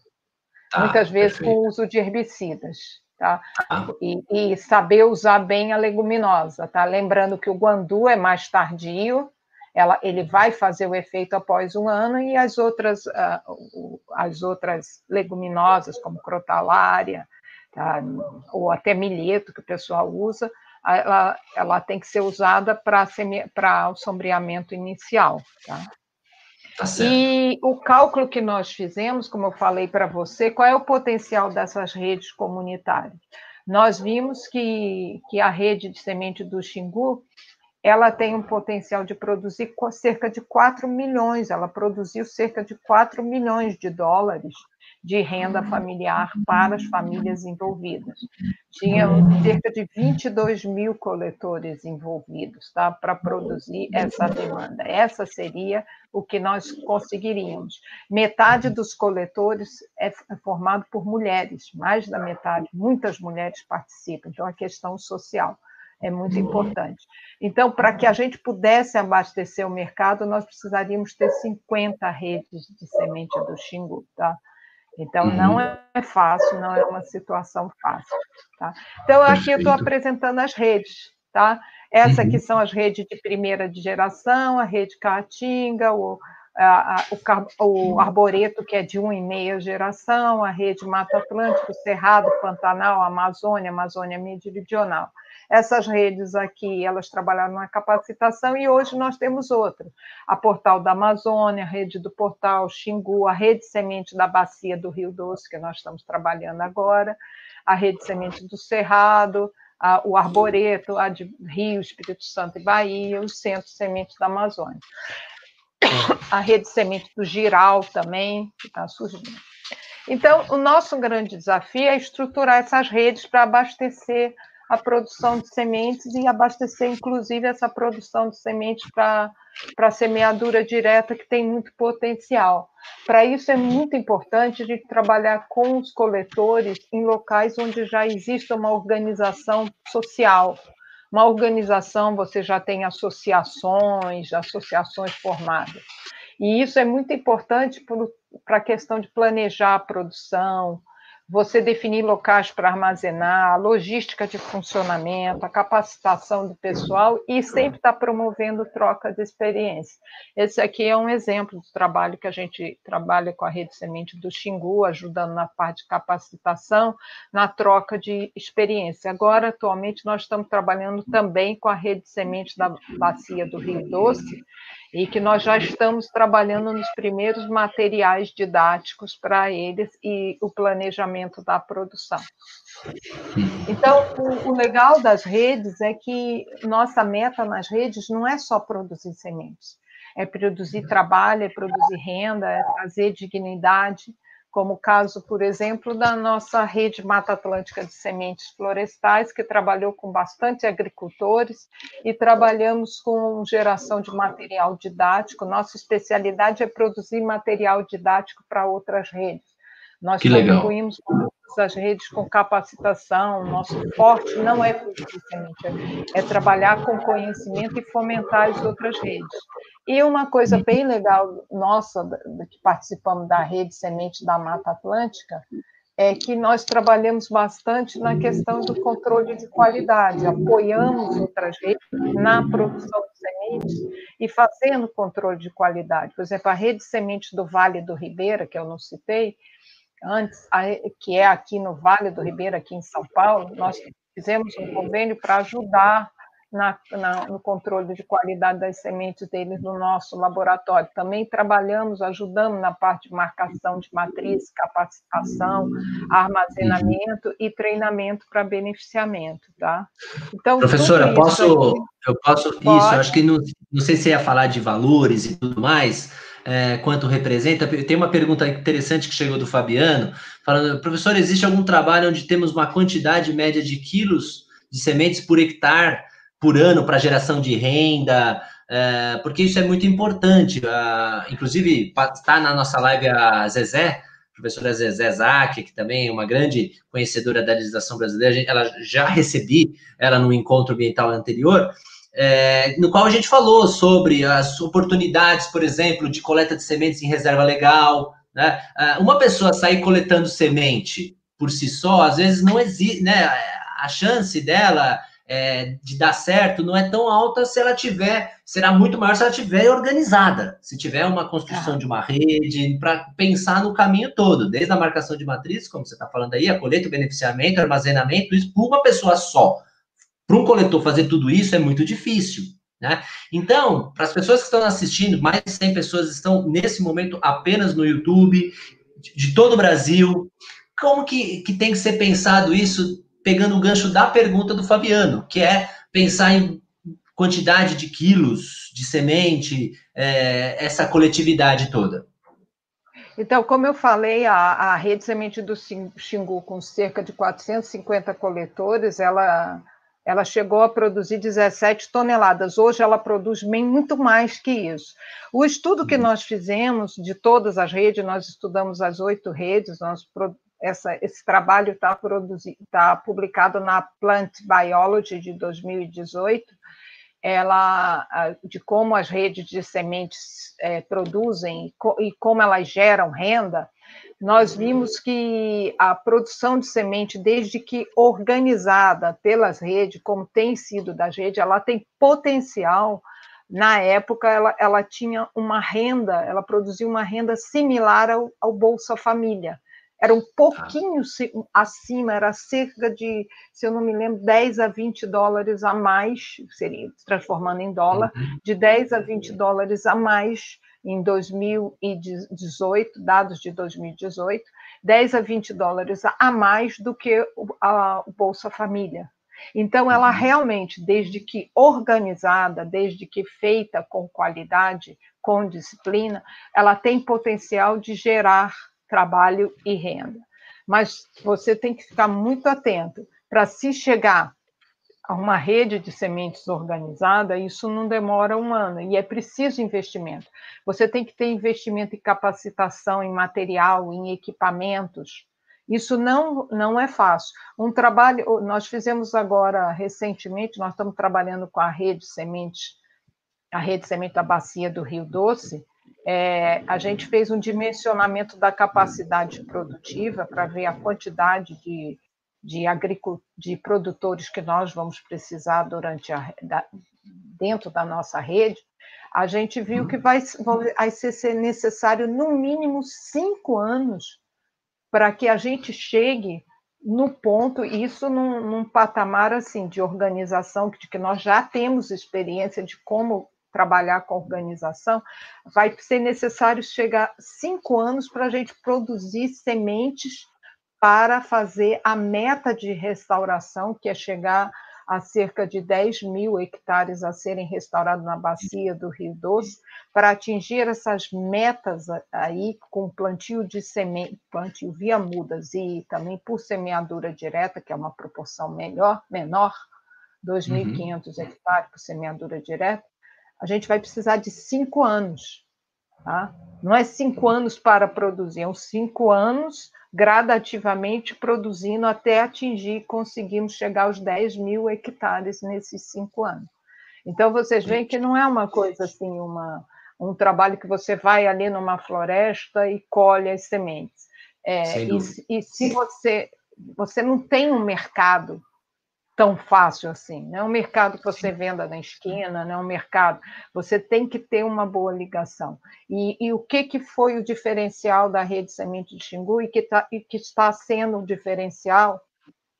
Tá, muitas vezes perfeito. com o uso de herbicidas. Tá? Ah. E, e, saber usar bem a leguminosa, tá? Lembrando que o guandu é mais tardio, ela, ele vai fazer o efeito após um ano e as outras, uh, as outras leguminosas, como crotalária, tá? ou até milheto, que o pessoal usa, ela, ela tem que ser usada para o sombreamento inicial. Tá? Tá e o cálculo que nós fizemos, como eu falei para você, qual é o potencial dessas redes comunitárias? Nós vimos que, que a rede de semente do Xingu ela tem um potencial de produzir cerca de 4 milhões, ela produziu cerca de 4 milhões de dólares de renda familiar para as famílias envolvidas. Tinha cerca de 22 mil coletores envolvidos tá, para produzir essa demanda. Essa seria o que nós conseguiríamos. Metade dos coletores é formado por mulheres, mais da metade, muitas mulheres participam, então a questão social é muito importante. Então, para que a gente pudesse abastecer o mercado, nós precisaríamos ter 50 redes de semente do Xingu, tá? Então, não uhum. é fácil, não é uma situação fácil, tá? Então, aqui eu estou apresentando as redes, tá? Essa aqui uhum. são as redes de primeira de geração, a rede Caatinga, o, a, a, o, o, arboreto, que é de uma e meia geração, a rede Mata Atlântico, Cerrado, Pantanal, Amazônia, Amazônia Meridional. Essas redes aqui, elas trabalharam na capacitação e hoje nós temos outra. A Portal da Amazônia, a rede do Portal Xingu, a rede semente da Bacia do Rio Doce, que nós estamos trabalhando agora, a rede semente do Cerrado, a, o Arboreto, a de Rio, Espírito Santo e Bahia, o Centro Semente da Amazônia. A rede semente do Giral também, que está surgindo. Então, o nosso grande desafio é estruturar essas redes para abastecer a produção de sementes e abastecer, inclusive, essa produção de sementes para para semeadura direta, que tem muito potencial. Para isso, é muito importante de trabalhar com os coletores em locais onde já existe uma organização social. Uma organização, você já tem associações, associações formadas. E isso é muito importante para a questão de planejar a produção, você definir locais para armazenar, a logística de funcionamento, a capacitação do pessoal e sempre estar tá promovendo troca de experiência. Esse aqui é um exemplo do trabalho que a gente trabalha com a Rede Semente do Xingu, ajudando na parte de capacitação, na troca de experiência. Agora, atualmente, nós estamos trabalhando também com a Rede Semente da Bacia do Rio Doce, e que nós já estamos trabalhando nos primeiros materiais didáticos para eles e o planejamento da produção. Então, o, o, legal das redes é que nossa meta nas redes não é só produzir sementes, é produzir trabalho, é produzir renda, é trazer dignidade como o caso, por exemplo, da nossa rede Mata Atlântica de Sementes Florestais, que trabalhou com bastante agricultores e trabalhamos com geração de material didático. Nossa especialidade é produzir material didático para outras redes. Nós que contribuímos com as redes com capacitação. Nosso forte não é semente, é trabalhar com conhecimento e fomentar as outras redes. E uma coisa bem legal nossa, que participamos da rede Semente da Mata Atlântica, é que nós trabalhamos bastante na questão do controle de qualidade, apoiamos outras redes na produção de sementes e fazendo controle de qualidade. Por exemplo, a rede Semente do Vale do Ribeira, que eu não citei antes, que é aqui no Vale do Ribeira, aqui em São Paulo, nós fizemos um convênio para ajudar na, na, no controle de qualidade das sementes deles no nosso laboratório. Também trabalhamos, ajudamos na parte de marcação de matriz, capacitação, armazenamento e treinamento para beneficiamento, tá? Então, professora, posso, eu posso, pode. isso, acho que não, não sei se ia falar de valores e tudo mais, é, quanto representa. Tem uma pergunta interessante que chegou do Fabiano, falando, professor, existe algum trabalho onde temos uma quantidade média de quilos de sementes por hectare por ano para geração de renda, é, porque isso é muito importante. Inclusive, está na nossa live a Zezé, professora Zezé Zac, que também é uma grande conhecedora da legislação brasileira, ela já recebi ela no encontro ambiental anterior, é, no qual a gente falou sobre as oportunidades, por exemplo, de coleta de sementes em reserva legal. Né? Uh, uma pessoa sair coletando semente por si só, às vezes não existe, né? A chance dela é, de dar certo não é tão alta se ela tiver, será muito maior se ela tiver organizada, se tiver uma construção ah. de uma rede, para pensar no caminho todo, desde a marcação de matriz, como você está falando aí, a colheita, o beneficiamento, armazenamento, isso para uma pessoa só. Para um coletor fazer tudo isso é muito difícil. Né? Então, para as pessoas que estão assistindo, mais de 100 pessoas estão nesse momento apenas no YouTube, de, de todo o Brasil. Como que, que tem que ser pensado isso, pegando o gancho da pergunta do Fabiano, que é pensar em quantidade de quilos de semente, é, essa coletividade toda? Então, como eu falei, a, a rede semente do Xingu, com cerca de 450 coletores, ela, ela chegou a produzir 17 toneladas. Hoje ela produz bem muito mais que isso. O estudo que uhum. nós fizemos de todas as redes, nós estudamos as oito redes, nós, essa, esse trabalho está tá publicado na Plant Biology de 2018, ela, de como as redes de sementes é, produzem e como elas geram renda, nós vimos que a produção de semente, desde que organizada pelas redes, como tem sido das redes, ela tem potencial. Na época, ela, ela tinha uma renda, ela produzia uma renda similar ao, ao Bolsa Família era um pouquinho acima, era cerca de, se eu não me lembro, 10 a 20 dólares a mais, seria transformando em dólar, uhum. de 10 a 20 dólares a mais em 2018, dados de 2018, 10 a 20 dólares a mais do que a, Bolsa Família. Então, ela uhum. realmente, desde que organizada, desde que feita com qualidade, com disciplina, ela tem potencial de gerar trabalho e renda. Mas você tem que ficar muito atento para se chegar a uma rede de sementes organizada, isso não demora um ano e é preciso investimento. Você tem que ter investimento em capacitação, em material, em equipamentos. Isso não, não é fácil. Um trabalho, nós fizemos agora recentemente, nós estamos trabalhando com a rede sementes, a rede semente da bacia do Rio Doce, é, a gente fez um dimensionamento da capacidade produtiva para ver a quantidade de, de, de produtores que nós vamos precisar durante a, da, dentro da nossa rede. A gente viu que vai, vai ser necessário, no mínimo, cinco anos para que a gente chegue no ponto, isso num, num, patamar assim de organização, de que nós já temos experiência de como trabalhar com organização, vai ser necessário chegar cinco anos para a gente produzir sementes para fazer a meta de restauração, que é chegar a cerca de 10 mil hectares a serem restaurados na bacia do Rio Doce, para atingir essas metas aí com plantio de semente, plantio via mudas e também por semeadura direta, que é uma proporção melhor, menor, 2.500 uhum. hectares por semeadura direta, a gente vai precisar de cinco anos. Tá? Não é cinco anos para produzir, é uns cinco anos gradativamente produzindo até atingir, conseguimos chegar aos 10 mil hectares nesses cinco anos. Então, vocês veem que não é uma coisa assim, uma, um trabalho que você vai ali numa floresta e colhe as sementes. É, e, e se você, você não tem um mercado tão fácil assim. Não é um mercado que você venda na esquina, não é um mercado. Você tem que ter uma boa ligação. E, e o que, que foi o diferencial da rede Semente de Xingu e que, tá, e que está sendo o diferencial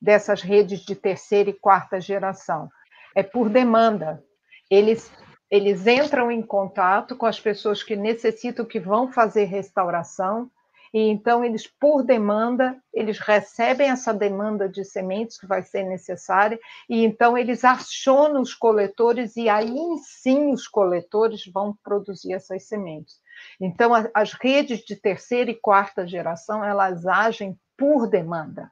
dessas redes de terceira e quarta geração? É por demanda. Eles, eles entram em contato com as pessoas que necessitam, que vão fazer restauração, e então eles, por demanda, eles recebem essa demanda de sementes que vai ser necessária, e então eles acionam os coletores, e aí sim os coletores vão produzir essas sementes. Então, as redes de terceira e quarta geração, elas agem por demanda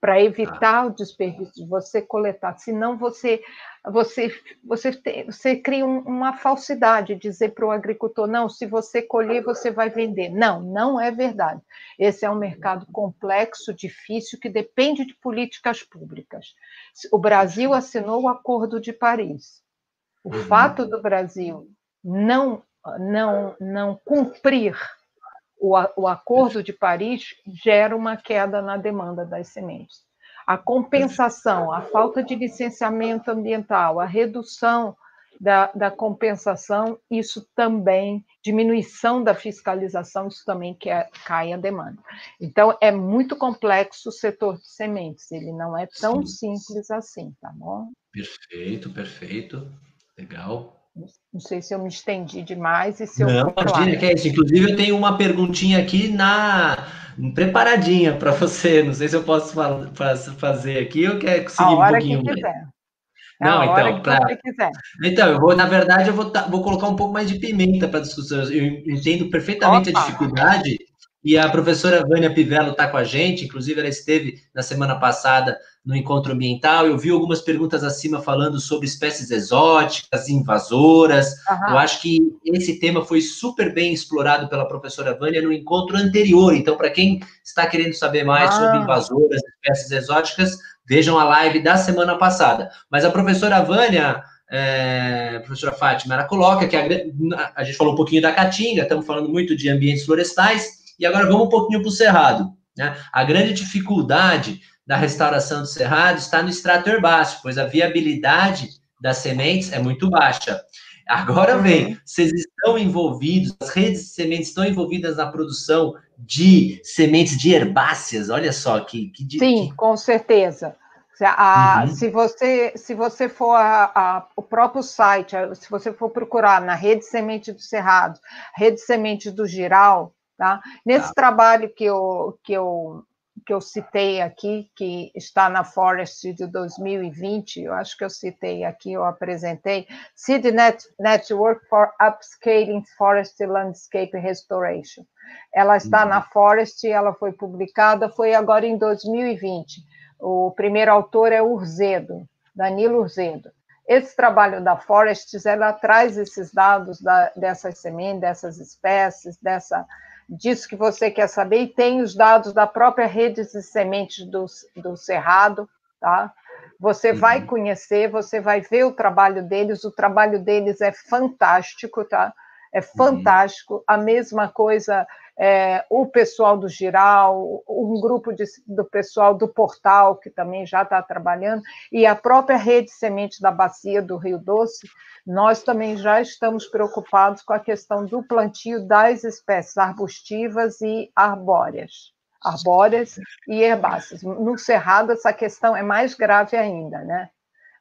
para evitar ah. o desperdício de você coletar. Senão você você você, tem, você cria um, uma falsidade, dizer para o agricultor, não, se você colher, você vai vender. Não, não é verdade. Esse é um mercado complexo, difícil, que depende de políticas públicas. O Brasil assinou o Acordo de Paris. O uhum. fato do Brasil não não não cumprir o, o Acordo de Paris gera uma queda na demanda das sementes. A compensação, a falta de licenciamento ambiental, a redução da, da, compensação, isso também, diminuição da fiscalização, isso também quer, cai a demanda. Então, é muito complexo o setor de sementes, ele não é tão Sim. simples assim, tá bom? Perfeito, perfeito, legal. Não sei se eu me estendi demais e se eu. Não, imagina que é isso. Inclusive, eu tenho uma perguntinha aqui na preparadinha para você. Não sei se eu posso fazer aqui ou quer seguir um pouquinho mais. Quiser. Não, então, pra... então, eu vou, na verdade, eu vou, vou colocar um pouco mais de pimenta para a discussão. Eu entendo perfeitamente Opa. a dificuldade e a professora Vânia Pivello está com a gente, inclusive ela esteve na semana passada no encontro ambiental. Eu vi algumas perguntas acima falando sobre espécies exóticas, invasoras. Uhum. Eu acho que esse tema foi super bem explorado pela professora Vânia no encontro anterior. Então, para quem está querendo saber mais ah. sobre invasoras, espécies exóticas, vejam a live da semana passada. Mas a professora Vânia. É, professora Fátima, ela coloca que a, a gente falou um pouquinho da caatinga, estamos falando muito de ambientes florestais, e agora vamos um pouquinho para o cerrado. Né? A grande dificuldade da restauração do cerrado está no extrato herbáceo, pois a viabilidade das sementes é muito baixa. Agora uhum. vem, vocês estão envolvidos, as redes de sementes estão envolvidas na produção de sementes de herbáceas, olha só que... que Sim, que... com certeza. A, uhum. se, você, se você for a, a, o próprio site, se você for procurar na Rede Semente do Cerrado, Rede Semente do Giral, Tá? Nesse tá. trabalho que eu, que, eu, que eu citei aqui, que está na Forest de 2020, eu acho que eu citei aqui, eu apresentei, Seed Net, Network for Upscaling Forest Landscape Restoration. Ela está uhum. na Forest, ela foi publicada, foi agora em 2020. O primeiro autor é Urzedo, Danilo Urzedo. Esse trabalho da Forests, ela traz esses dados da, dessas sementes, dessas espécies, dessa, disso que você quer saber, e tem os dados da própria rede de sementes do, do Cerrado, tá? Você uhum. vai conhecer, você vai ver o trabalho deles, o trabalho deles é fantástico, tá? É uhum. fantástico. Uhum. A mesma coisa é, o pessoal do Giral, um grupo de, do pessoal do Portal, que também já está trabalhando, e a própria rede semente da Bacia do Rio Doce, nós também já estamos preocupados com a questão do plantio das espécies arbustivas e arbóreas. Arbóreas e herbáceas. No Cerrado, essa questão é mais grave ainda, né?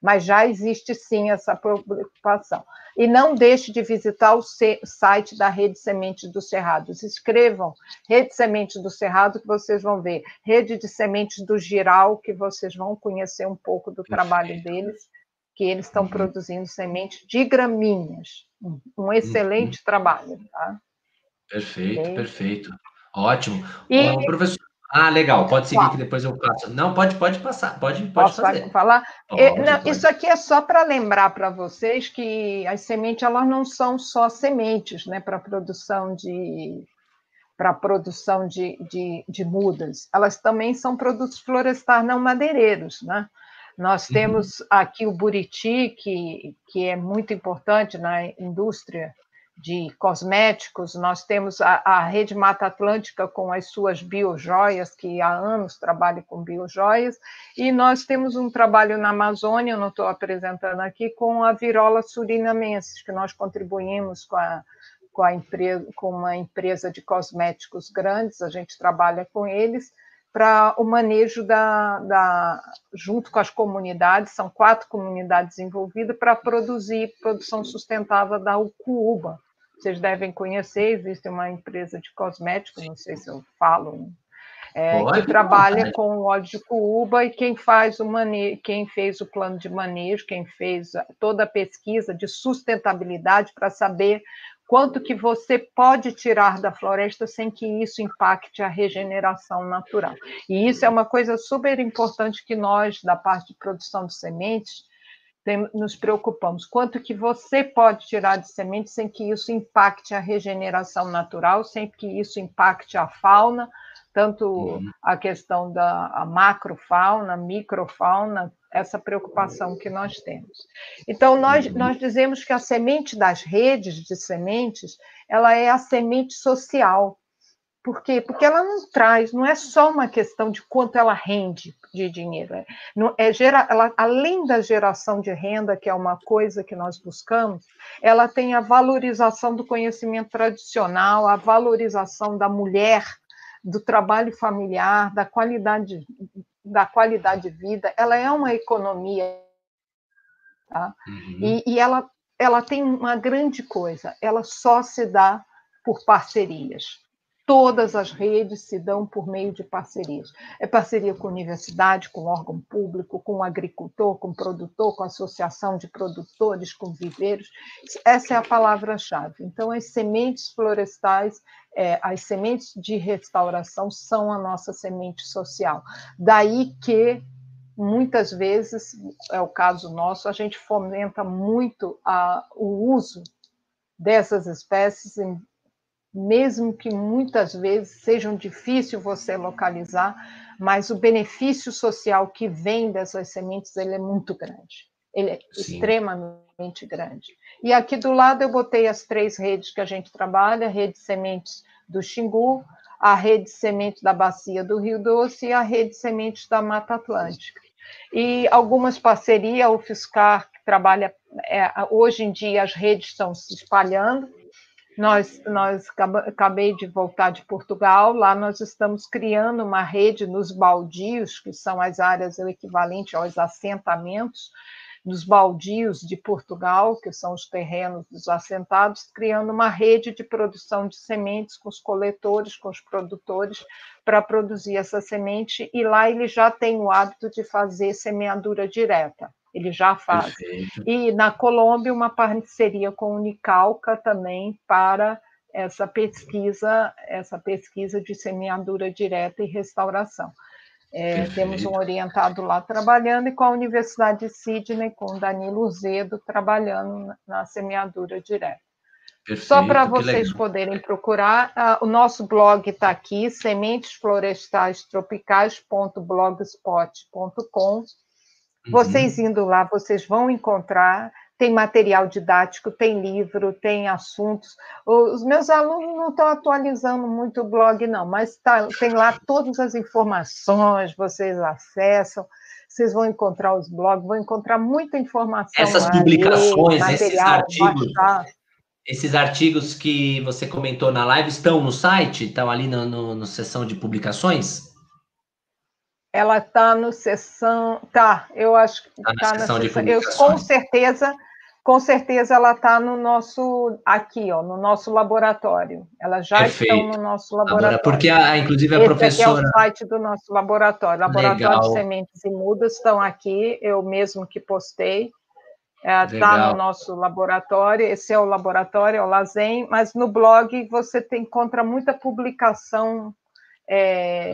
Mas já existe sim essa preocupação. E não deixe de visitar o site da Rede Sementes do Cerrado. Escrevam Rede Sementes do Cerrado, que vocês vão ver. Rede de Sementes do Giral, que vocês vão conhecer um pouco do trabalho deles, que eles estão uhum. produzindo sementes de gramíneas. Um excelente uhum. trabalho. Tá? Perfeito, perfeito. Ótimo. E, professor, ah, legal. Pode seguir que depois eu passo. Não, pode, pode passar. Pode, pode Posso fazer. falar? Pode, é, não, isso aqui é só para lembrar para vocês que as sementes elas não são só sementes, né, para produção de para produção de, de, de, mudas. Elas também são produtos florestais não madeireiros, né? Nós uhum. temos aqui o buriti, que, que é muito importante na indústria de cosméticos, nós temos a, a, Rede Mata Atlântica com as suas biojoias, que há anos trabalha com biojoias, e nós temos um trabalho na Amazônia, não estou apresentando aqui, com a virola surinamensis, que nós contribuímos com a, com a empresa, com uma empresa de cosméticos grandes, a gente trabalha com eles, para o manejo da, da, junto com as comunidades, são quatro comunidades envolvidas para produzir produção sustentável da Ucuúba, vocês devem conhecer, existe uma empresa de cosméticos, não sei se eu falo, é, que trabalha com óleo de cuúba e quem faz o mane... quem fez o plano de manejo, quem fez toda a pesquisa de sustentabilidade para saber quanto que você pode tirar da floresta sem que isso impacte a regeneração natural. E isso é uma coisa super importante que nós, da parte de produção de sementes, tem, nos preocupamos. Quanto que você pode tirar de semente sem que isso impacte a regeneração natural, sem que isso impacte a fauna, tanto uhum. a questão da a macrofauna, microfauna, essa preocupação que nós temos. Então, nós, uhum. nós dizemos que a semente das redes de sementes, ela é a semente social, por quê? Porque ela não traz, não é só uma questão de quanto ela rende de dinheiro. É, não, é gera, ela, além da geração de renda, que é uma coisa que nós buscamos, ela tem a valorização do conhecimento tradicional, a valorização da mulher, do trabalho familiar, da qualidade, da qualidade de vida. Ela é uma economia. Tá? Uhum. E, e ela ela tem uma grande coisa, ela só se dá por parcerias. Todas as redes se dão por meio de parcerias. É parceria com universidade, com órgão público, com agricultor, com produtor, com associação de produtores, com viveiros. Essa é a palavra-chave. Então, as sementes florestais, é, as sementes de restauração são a nossa semente social. Daí que muitas vezes, é o caso nosso, a gente fomenta muito a, o uso dessas espécies em mesmo que muitas vezes sejam difícil você localizar, mas o benefício social que vem dessas sementes ele é muito grande. Ele é Sim. extremamente grande. E aqui do lado eu botei as três redes que a gente trabalha: a rede de sementes do Xingu, a rede de sementes da bacia do Rio Doce e a rede de sementes da Mata Atlântica. E algumas parcerias, o Fiscar que trabalha é, hoje em dia as redes estão se espalhando, nós, nós acabei de voltar de Portugal, lá nós estamos criando uma rede nos baldios, que são as áreas equivalentes aos assentamentos, nos baldios de Portugal, que são os terrenos dos assentados, criando uma rede de produção de sementes com os coletores, com os produtores, para produzir essa semente, e lá ele já tem o hábito de fazer semeadura direta ele já faz. Perfeito. E na Colômbia, uma parceria com a Unicalca também para essa pesquisa, essa pesquisa de semeadura direta e restauração. É, temos um orientado lá trabalhando e com a Universidade de Sydney, com Danilo Zedo, trabalhando na semeadura direta. Perfeito, Só para vocês poderem procurar, uh, o nosso blog está aqui, sementesflorestaistropicais.blogspot.com. Vocês uhum. indo lá, vocês vão encontrar. Tem material didático, tem livro, tem assuntos. Os meus alunos não estão atualizando muito o blog, não, mas tá, tem lá todas as informações, vocês acessam vocês vão encontrar os blogs, vão encontrar muita informação. Essas publicações, ler, esses artigos, baixar. esses artigos que você comentou na live estão no site, estão ali no seção de publicações? Ela está no sessão. Tá, eu acho que está tá na, sessão. De eu, com certeza, com certeza ela está no nosso aqui, ó, no nosso laboratório. Elas já Perfeito. estão no nosso laboratório. Porque a, inclusive a Esse professora. Aqui é o site do nosso laboratório. Laboratório Legal. de Sementes e Mudas estão aqui, eu mesmo que postei. Está é, no nosso laboratório, esse é o laboratório, é o Lazen, mas no blog você tem, encontra muita publicação é,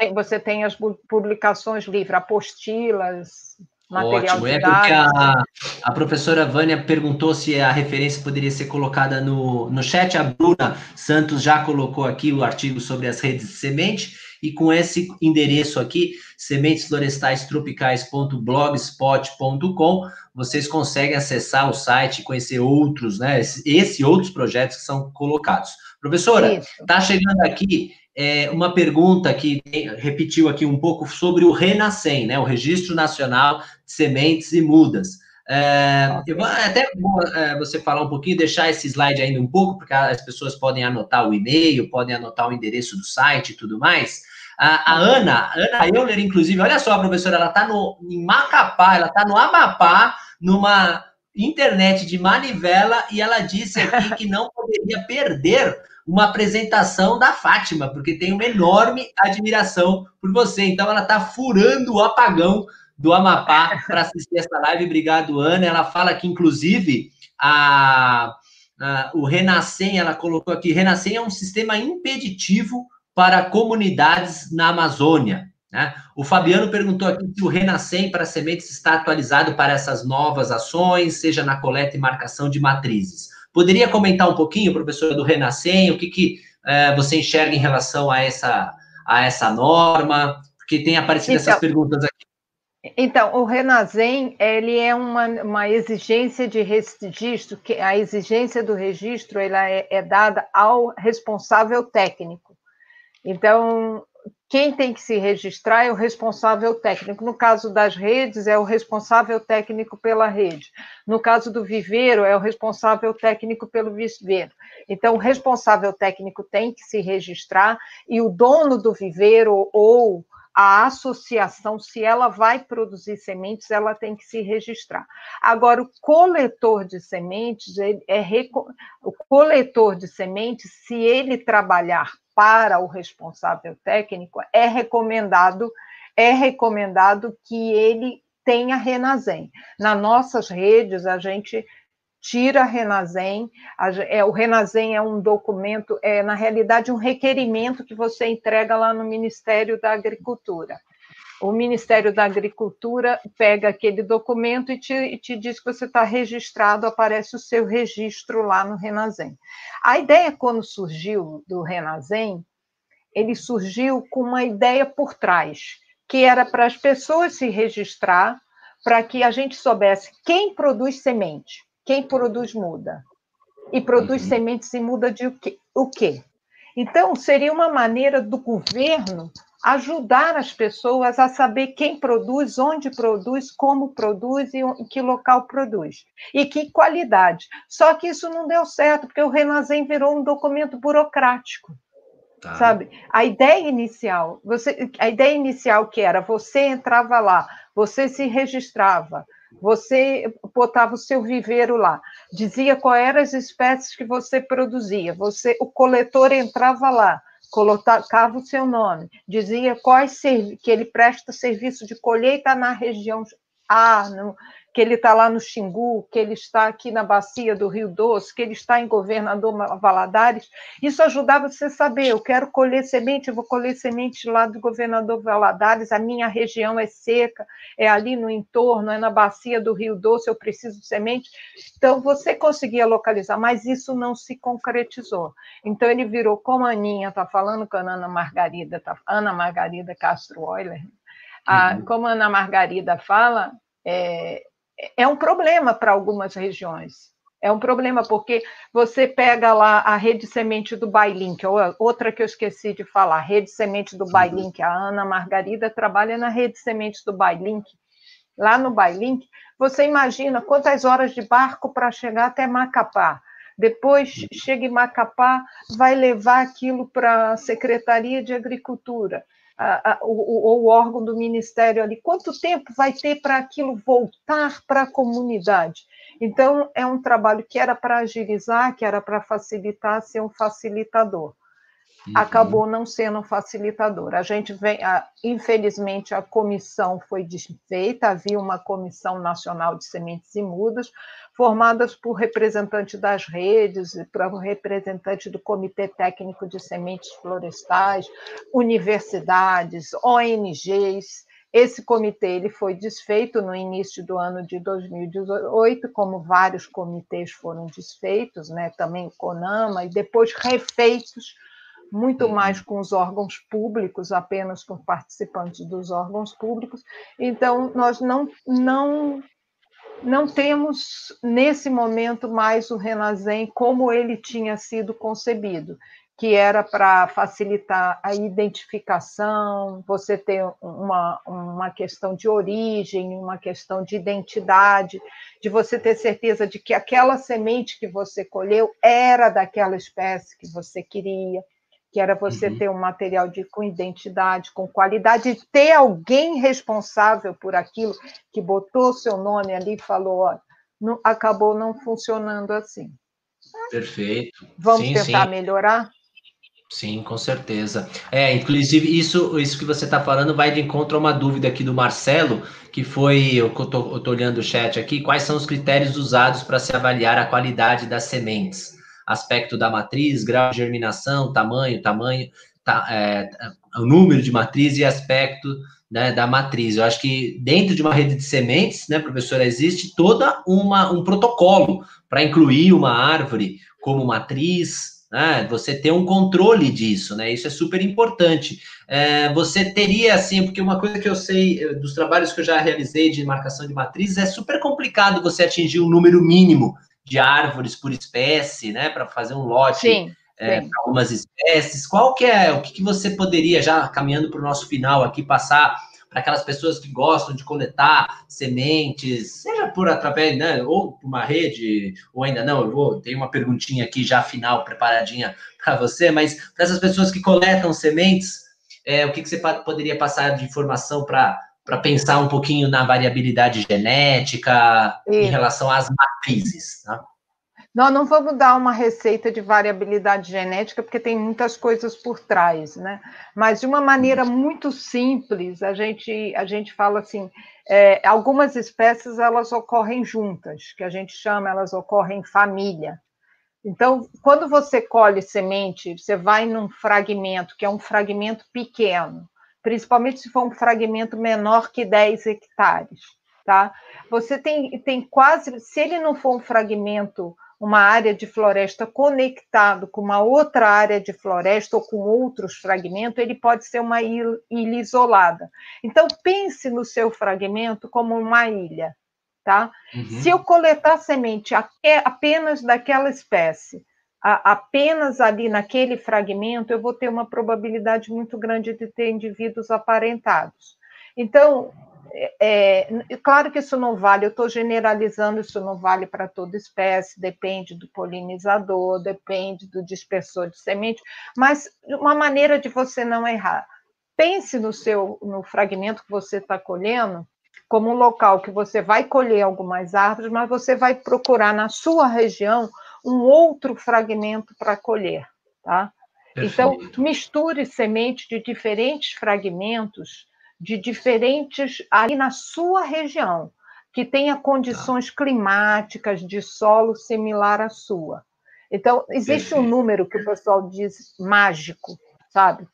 Legal você tem as publicações livres, apostilas, material Ótimo. É porque a, a professora Vânia perguntou se a referência poderia ser colocada no, no chat. A Bruna Santos já colocou aqui o artigo sobre as redes de semente. E com esse endereço aqui, sementesflorestaistropicais.blogspot.com, vocês conseguem acessar o site, conhecer outros, né? Esse, esse e outros projetos que são colocados. Professora, está chegando aqui é, uma pergunta que repetiu aqui um pouco sobre o Renascem, né, o Registro Nacional de Sementes e Mudas. É, eu vou até é, você falar um pouquinho, deixar esse slide ainda um pouco, porque as pessoas podem anotar o e-mail, podem anotar o endereço do site e tudo mais. A, a Ana, Ana Euler, inclusive, olha só, professora, ela está em Macapá, ela está no Amapá, numa internet de manivela, e ela disse aqui que não poderia perder uma apresentação da Fátima, porque tem uma enorme admiração por você. Então, ela está furando o apagão do Amapá para assistir essa live. Obrigado, Ana. Ela fala que, inclusive, a, a, o Renascem, ela colocou aqui, Renascem é um sistema impeditivo para comunidades na Amazônia. Né? O Fabiano perguntou aqui se o Renascem para sementes está atualizado para essas novas ações, seja na coleta e marcação de matrizes. Poderia comentar um pouquinho, professora, do Renascem, o que, que é, você enxerga em relação a essa, a essa norma? Porque tem aparecido então, essas perguntas aqui. Então, o Renascem, ele é uma, uma exigência de registro, que a exigência do registro ela é, é dada ao responsável técnico. Então, quem tem que se registrar é o responsável técnico. No caso das redes, é o responsável técnico pela rede. No caso do viveiro, é o responsável técnico pelo viveiro. Então, o responsável técnico tem que se registrar e o dono do viveiro ou a associação, se ela vai produzir sementes, ela tem que se registrar. Agora, o coletor de sementes, é o coletor de sementes, se ele trabalhar para o responsável técnico, é recomendado, é recomendado que ele tenha Renazem. Nas nossas redes, a gente tira a Renazem. é, o Renazem é um documento, é na realidade um requerimento que você entrega lá no Ministério da Agricultura. O Ministério da Agricultura pega aquele documento e te, e te diz que você está registrado, aparece o seu registro lá no Renazem. A ideia, quando surgiu do Renazem, ele surgiu com uma ideia por trás, que era para as pessoas se registrar, para que a gente soubesse quem produz semente quem produz muda. E produz uhum. sementes e muda de o quê? o quê? Então, seria uma maneira do governo ajudar as pessoas a saber quem produz, onde produz, como produz e em que local produz. E que qualidade. Só que isso não deu certo, porque o Renazem virou um documento burocrático. Tá. Sabe? A ideia inicial, você, a ideia inicial que era você entrava lá, você se registrava, você botava o seu viveiro lá, dizia quais eram as espécies que você produzia. Você, o coletor entrava lá, colocava o seu nome, dizia quais que ele presta serviço de colheita na região A, no, que ele está lá no Xingu, que ele está aqui na bacia do Rio Doce, que ele está em Governador Valadares. Isso ajudava você a saber, eu quero colher semente, eu vou colher semente lá do Governador Valadares, a minha região é seca, é ali no entorno, é na bacia do Rio Doce, eu preciso de semente. Então, você conseguia localizar, mas isso não se concretizou. Então, ele virou, como a Aninha está falando com a Ana Margarida, tá, Ana Margarida Castro Euler, a, uhum. como a Ana Margarida fala, é, é um problema para algumas regiões. É um problema porque você pega lá a rede semente do Bailink, outra que eu esqueci de falar, rede semente do Bailink. A Ana Margarida trabalha na rede semente do Bailink. Lá no Bailink, você imagina quantas horas de barco para chegar até Macapá. Depois chega em Macapá, vai levar aquilo para a Secretaria de Agricultura o, o, órgão do ministério ali, quanto tempo vai ter para aquilo voltar para a comunidade? Então, é um trabalho que era para agilizar, que era para facilitar, ser um facilitador. Uhum. Acabou não sendo facilitador. A gente vem, a, infelizmente, a comissão foi desfeita, havia uma comissão nacional de sementes e mudas, formadas por representantes das redes, por representante do Comitê Técnico de Sementes Florestais, universidades, ONGs. Esse comitê ele foi desfeito no início do ano de 2018, como vários comitês foram desfeitos, né? também o CONAMA, e depois refeitos muito uhum. mais com os órgãos públicos, apenas com participantes dos órgãos públicos. Então, nós não, não não temos, nesse momento, mais o Renazem como ele tinha sido concebido, que era para facilitar a identificação, você ter uma, uma questão de origem, uma questão de identidade, de você ter certeza de que aquela semente que você colheu era daquela espécie que você queria que era você uhum. ter um material de, com identidade, com qualidade, e ter alguém responsável por aquilo, que botou seu nome ali e falou, ó, não, acabou não funcionando assim. Perfeito. Vamos sim, tentar sim. melhorar? Sim, com certeza. É, inclusive, isso, isso que você está falando vai de encontro a uma dúvida aqui do Marcelo, que foi, eu estou olhando o chat aqui, quais são os critérios usados para se avaliar a qualidade das sementes? Aspecto da matriz, grau de germinação, tamanho, tamanho, tá, é, o número de matriz e aspecto né, da matriz. Eu acho que dentro de uma rede de sementes, né, professora, existe toda uma um protocolo para incluir uma árvore como matriz, né, você ter um controle disso, né? Isso é super importante. É, você teria, assim, porque uma coisa que eu sei eh, dos trabalhos que eu já realizei de marcação de matrizes é super complicado você atingir um número mínimo de árvores por espécie, né, para fazer um lote sim, é, para algumas espécies. Qual que é, o que, que você poderia, já caminhando para o nosso final aqui, passar para aquelas pessoas que gostam de coletar sementes, seja por através, né, ou por uma rede, ou ainda não, eu vou, tem uma perguntinha aqui já final preparadinha para você, mas para essas pessoas que coletam sementes, é, o que, que você poderia passar de informação para pensar um pouquinho na variabilidade genética Isso. em relação às matrizes? Tá? Nós não vamos dar uma receita de variabilidade genética, porque tem muitas coisas por trás, né? Mas de uma maneira muito simples, a gente, a gente fala assim: é, algumas espécies elas ocorrem juntas, que a gente chama, elas ocorrem em família. Então, quando você colhe semente, você vai num fragmento, que é um fragmento pequeno, principalmente se for um fragmento menor que 10 hectares, tá? Você tem, tem quase, se ele não for um fragmento uma área de floresta conectado com uma outra área de floresta ou com outros fragmentos, ele pode ser uma ilha isolada. Então, pense no seu fragmento como uma ilha. Tá? Uhum. Se eu coletar semente apenas daquela espécie, apenas ali naquele fragmento, eu vou ter uma probabilidade muito grande de ter indivíduos aparentados. Então, é, é, claro que isso não vale, eu estou generalizando, isso não vale para toda espécie, depende do polinizador, depende do dispersor de semente, mas uma maneira de você não errar. Pense no seu no fragmento que você está colhendo como um local que você vai colher algumas árvores, mas você vai procurar na sua região um outro fragmento para colher, tá? Então, misture semente de diferentes fragmentos de diferentes ali na sua região, que tenha condições tá. climáticas de solo similar à sua. Então, existe um número que o pessoal diz mágico, sabe?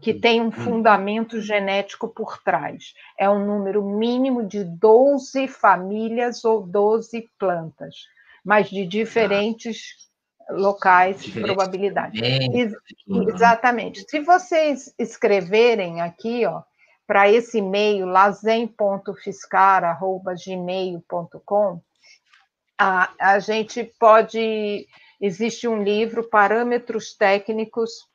Que tem um hum. fundamento genético por trás. É um número mínimo de 12 famílias ou 12 plantas, mas de diferentes locais de probabilidade. Ex exatamente. Se vocês escreverem aqui, ó, para esse e-mail, lazem.fiscar.gmail.com, a, a gente pode. Existe um livro, Parâmetros Técnicos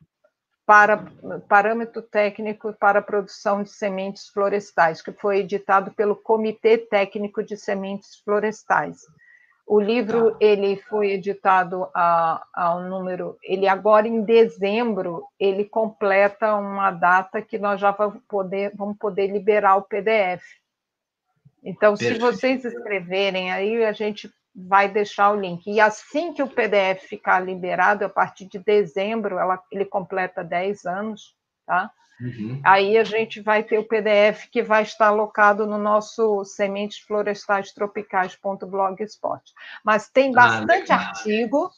para parâmetro técnico para a produção de sementes florestais, que foi editado pelo Comitê Técnico de Sementes Florestais. O livro tá. ele foi editado a, a um número. Ele agora em dezembro ele completa uma data que nós já vamos poder, vamos poder liberar o PDF. Então, Perfeito. se vocês escreverem aí, a gente vai deixar o link. E assim que o PDF ficar liberado, a partir de dezembro, ela, ele completa 10 anos, tá? Uhum. Aí a gente vai ter o PDF que vai estar alocado no nosso sementesflorestais-tropicais.blogspot. Mas tem ah, bastante ah, artigo,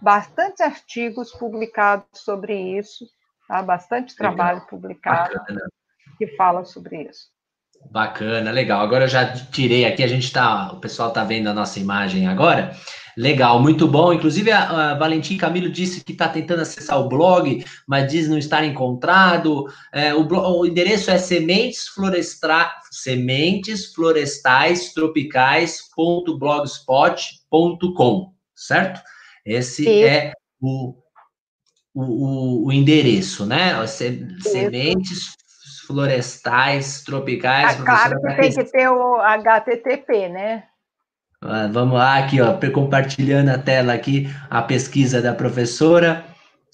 bastante artigos publicados sobre isso, tá? bastante trabalho legal. publicado Bacana. que fala sobre isso. Bacana, legal. Agora eu já tirei aqui, a gente tá, o pessoal tá vendo a nossa imagem agora. Legal, muito bom. Inclusive, a, a Valentim Camilo disse que está tentando acessar o blog, mas diz não estar encontrado. É, o, o, endereço é sementes, florestra, sementes florestais tropicais.blogspot.com, certo? Esse Sim. é o, o, o, endereço, né? sementes florestais tropicais. É claro que tem que ter o HTTP, né? Ah, vamos lá, aqui, ó, compartilhando a tela aqui, a pesquisa da professora,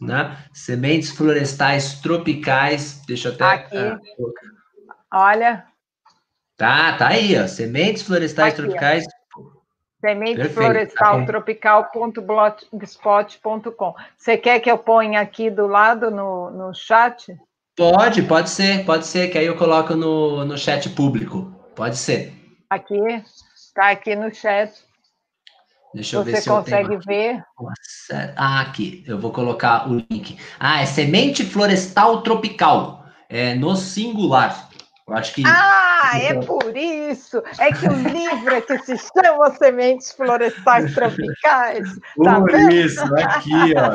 né? Sementes florestais tropicais, deixa eu até... Aqui, ah, olha. Tá, tá aí, ó, sementes florestais aqui, tropicais... Semente florestal tropical.blogspot.com. Você quer que eu ponha aqui do lado no, no chat? Pode, pode ser, pode ser, que aí eu coloco no, no chat público. Pode ser. Aqui, Está aqui no chat. Deixa eu Você ver se consegue eu ver. Ah, aqui. Eu vou colocar o link. Ah, é semente florestal tropical. É no singular. Eu acho que. Ah, é por isso! É que o livro é que se chama Sementes Florestais [laughs] Tropicais. Tá por vendo? isso, aqui, ó.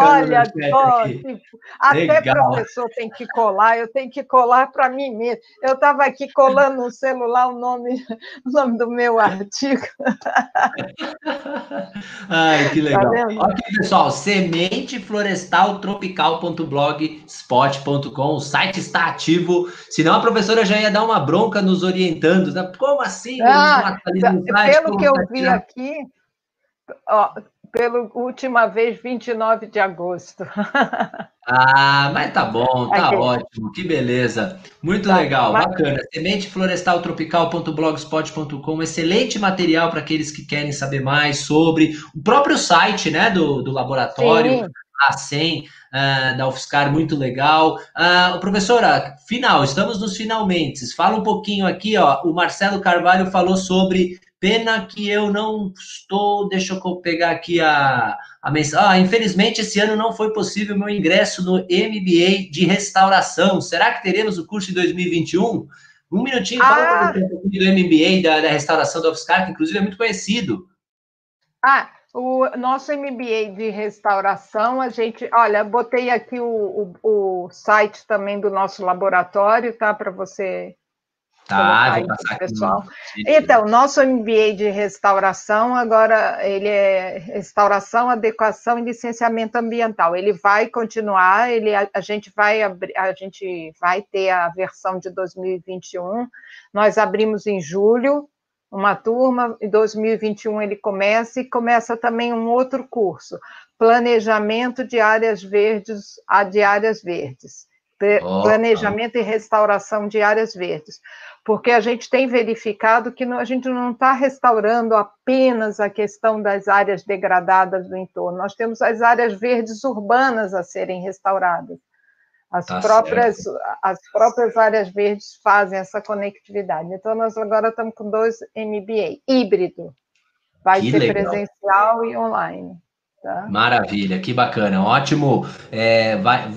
Olha só, tipo, até professor tem que colar, eu tenho que colar para mim mesmo. Eu estava aqui colando no celular o nome, o nome do meu artigo. [laughs] Ai, que legal. Tá ok, pessoal, sementeflorestaltropical.blogspot.com, o site está ativo. Se não, a professora já ia dar uma bronca nos orientando. Né? Como assim? Ah, pelo que eu vi aqui, ó, pela última vez, 29 de agosto. [laughs] Ah, mas tá bom, tá Aqui. ótimo, que beleza. Muito tá, legal, mas... bacana. Sementeflorestaltropical.blogspot.com, excelente material para aqueles que querem saber mais sobre o próprio site né, do, do laboratório. Sim. A 100 uh, da UFSCar, muito legal. Uh, professora, final, estamos nos finalmente. Fala um pouquinho aqui, ó. O Marcelo Carvalho falou sobre Pena que eu não estou. Deixa eu pegar aqui a, a mensagem. Ah, infelizmente, esse ano não foi possível meu ingresso no MBA de restauração. Será que teremos o curso em 2021? Um minutinho, fala ah. um pouquinho do MBA da, da restauração da UFSCar, que inclusive é muito conhecido. Ah, o nosso MBA de restauração, a gente, olha, botei aqui o, o, o site também do nosso laboratório, tá? Para você Tá, vou passar aqui pessoal. Então, nosso MBA de restauração, agora ele é restauração, adequação e licenciamento ambiental. Ele vai continuar, ele, a, a gente vai abrir, a gente vai ter a versão de 2021. Nós abrimos em julho uma turma, em 2021 ele começa e começa também um outro curso, planejamento de áreas verdes a de áreas verdes. Planejamento oh, e restauração de áreas verdes porque a gente tem verificado que a gente não está restaurando apenas a questão das áreas degradadas do entorno, nós temos as áreas verdes urbanas a serem restauradas. As, tá próprias, as próprias áreas verdes fazem essa conectividade. Então, nós agora estamos com dois MBA, híbrido. Vai que ser legal. presencial e online. Tá? Maravilha, que bacana. Ótimo. É, vai,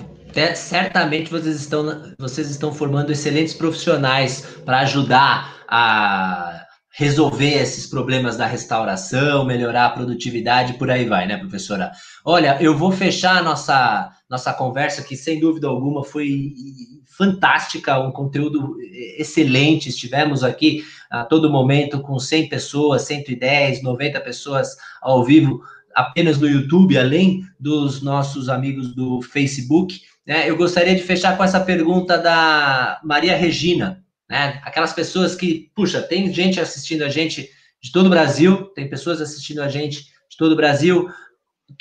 certamente vocês estão, vocês estão formando excelentes profissionais para ajudar a resolver esses problemas da restauração, melhorar a produtividade, por aí vai, né, professora? Olha, eu vou fechar a nossa, nossa conversa, que sem dúvida alguma foi fantástica, um conteúdo excelente. Estivemos aqui a todo momento com 100 pessoas, 110, 90 pessoas ao vivo apenas no YouTube, além dos nossos amigos do Facebook. Né? Eu gostaria de fechar com essa pergunta da Maria Regina, né? Aquelas pessoas que, puxa, tem gente assistindo a gente de todo o Brasil, tem pessoas assistindo a gente de todo o Brasil.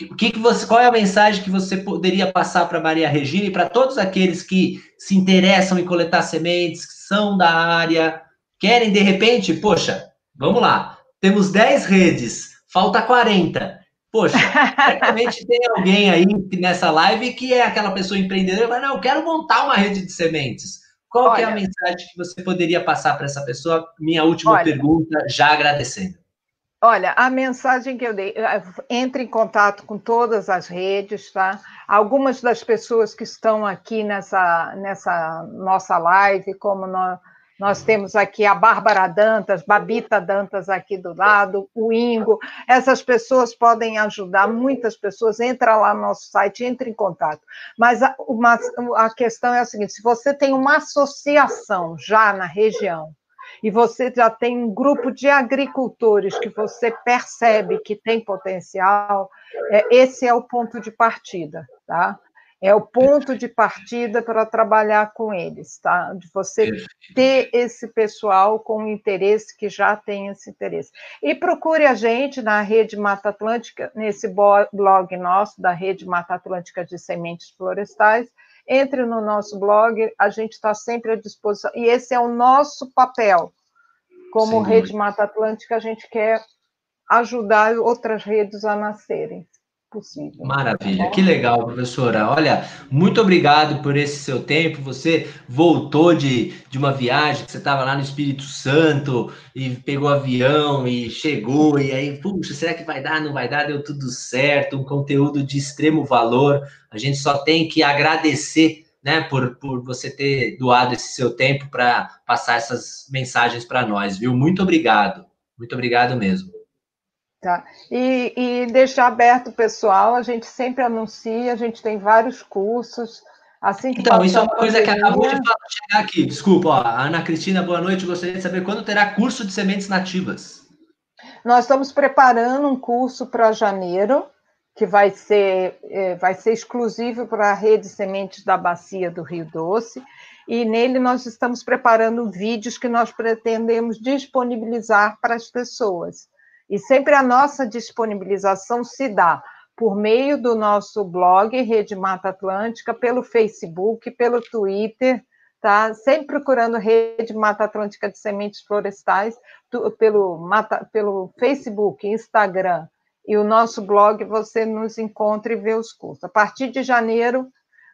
O que, que você, qual é a mensagem que você poderia passar para Maria Regina e para todos aqueles que se interessam em coletar sementes, que são da área, querem de repente, poxa, vamos lá, temos 10 redes, falta 40. Poxa, [laughs] certamente tem alguém aí nessa live que é aquela pessoa empreendedora, mas não, eu quero montar uma rede de sementes. Qual Olha, é a mensagem que você poderia passar para essa pessoa? Minha última Olha, pergunta, já agradecendo. Olha, a mensagem que eu dei, eh, entre em contato com todas as redes, tá? Algumas das pessoas que estão aqui nessa, nessa nossa live, como nós, nós temos aqui a Bárbara Dantas, Babita Dantas aqui do lado, o Ingo. Essas pessoas podem ajudar muitas pessoas. Entra lá no nosso site, entre em contato. Mas a, uma, a questão é a seguinte: se você tem uma associação já na região, e você já tem um grupo de agricultores que você percebe que tem potencial, é, esse é o ponto de partida, tá? É o ponto de partida para trabalhar com eles, tá? De você ter esse pessoal com interesse que já tem esse interesse. E procure a gente na Rede Mata Atlântica, nesse blog nosso, da Rede Mata Atlântica de Sementes Florestais. Entre no nosso blog, a gente está sempre à disposição. E esse é o nosso papel. Como Sim. Rede Mata Atlântica, a gente quer ajudar outras redes a nascerem possível. Maravilha, que legal, professora. Olha, muito obrigado por esse seu tempo. Você voltou de, de uma viagem que você estava lá no Espírito Santo e pegou avião e chegou, e aí, puxa, será que vai dar? Não vai dar? Deu tudo certo, um conteúdo de extremo valor. A gente só tem que agradecer. Né, por, por você ter doado esse seu tempo para passar essas mensagens para nós, viu? Muito obrigado. Muito obrigado mesmo. Tá? E, e deixar aberto o pessoal, a gente sempre anuncia, a gente tem vários cursos. Assim que então, isso é uma coisa que acabou de chegar aqui. Desculpa, ó, Ana Cristina, boa noite. Gostaria de saber quando terá curso de sementes nativas. Nós estamos preparando um curso para janeiro, que vai ser, é, vai ser exclusivo para a rede Sementes da Bacia do Rio Doce, e nele nós estamos preparando vídeos que nós pretendemos disponibilizar para as pessoas. E sempre a nossa disponibilização se dá por meio do nosso blog Rede Mata Atlântica, pelo Facebook, pelo Twitter, tá? Sempre procurando Rede Mata Atlântica de Sementes Florestais, pelo, Mata, pelo Facebook, Instagram e o nosso blog, você nos encontra e vê os cursos. A partir de janeiro,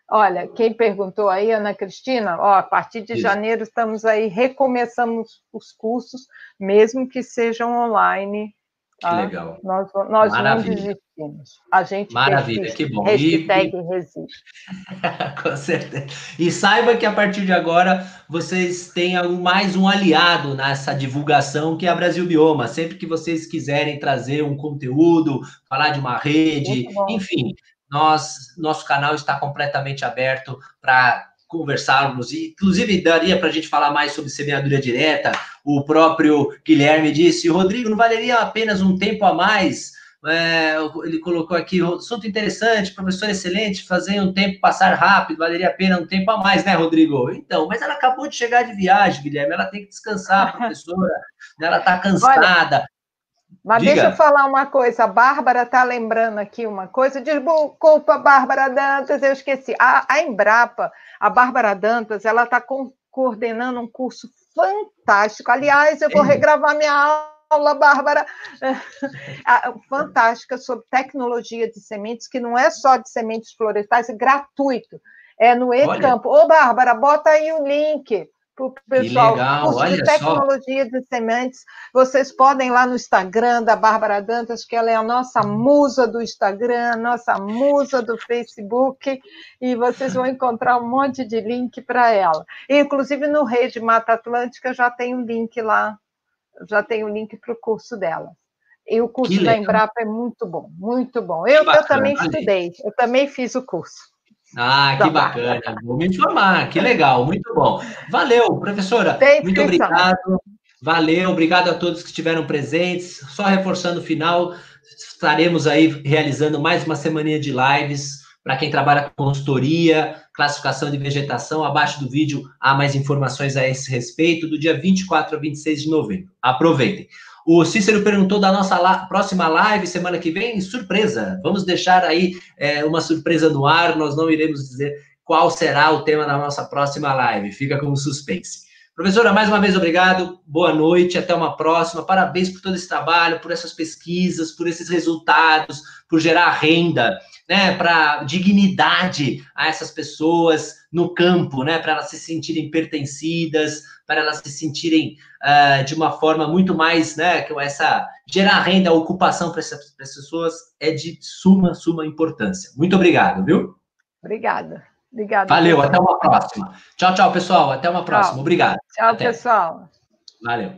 olha, quem perguntou aí, Ana Cristina, ó, a partir de Isso. janeiro estamos aí, recomeçamos os cursos, mesmo que sejam online, Tá? Que legal. Nós, nós não desistimos. A gente Maravilha, que bom. Hashtag e... resiste. [laughs] Com certeza. E saiba que a partir de agora vocês têm mais um aliado nessa divulgação que é a Brasil Bioma. Sempre que vocês quiserem trazer um conteúdo, falar de uma rede, enfim, nós, nosso canal está completamente aberto para conversarmos, e inclusive daria para a gente falar mais sobre semeadura direta. O próprio Guilherme disse: Rodrigo, não valeria apenas um tempo a mais? É, ele colocou aqui assunto interessante, professor excelente, fazer um tempo passar rápido, valeria a pena um tempo a mais, né, Rodrigo? Então, mas ela acabou de chegar de viagem, Guilherme, ela tem que descansar, [laughs] professora, ela está cansada. Olha, mas Diga. deixa eu falar uma coisa, a Bárbara está lembrando aqui uma coisa, desculpa, Bárbara Dantas, eu esqueci. A, a Embrapa, a Bárbara Dantas, ela está coordenando um curso fantástico. Aliás, eu vou regravar minha aula, Bárbara, [laughs] fantástica sobre tecnologia de sementes, que não é só de sementes florestais, é gratuito. É no E-Campo. Ô, Bárbara, bota aí o link para o pessoal. Que legal, curso de tecnologia só. de sementes. Vocês podem ir lá no Instagram da Bárbara Dantas, que ela é a nossa musa do Instagram, nossa musa do Facebook, e vocês vão encontrar um monte de link para ela. Inclusive no Rede Mata Atlântica já tem um link lá, já tem um link para o curso dela. E o curso da Embrapa é muito bom, muito bom. Eu, eu também estudei, eu também fiz o curso. Ah, que bacana. Vou me informar, que legal, muito bom. Valeu, professora. Muito obrigado. Valeu, obrigado a todos que estiveram presentes. Só reforçando o final, estaremos aí realizando mais uma semaninha de lives para quem trabalha com consultoria, classificação de vegetação. Abaixo do vídeo há mais informações a esse respeito, do dia 24 a 26 de novembro. Aproveitem. O Cícero perguntou da nossa la próxima live semana que vem. Surpresa! Vamos deixar aí é, uma surpresa no ar. Nós não iremos dizer qual será o tema da nossa próxima live. Fica como suspense. Professora, mais uma vez obrigado. Boa noite. Até uma próxima. Parabéns por todo esse trabalho, por essas pesquisas, por esses resultados, por gerar renda né, para dignidade a essas pessoas no campo, né, para elas se sentirem pertencidas, para elas se sentirem uh, de uma forma muito mais, né, que essa gerar renda, ocupação para essas pessoas é de suma, suma importância. Muito obrigado, viu? Obrigada. Obrigada. Valeu, até uma próxima. Tchau, tchau, pessoal. Até uma próxima. Obrigado. Tchau, até. pessoal. Valeu.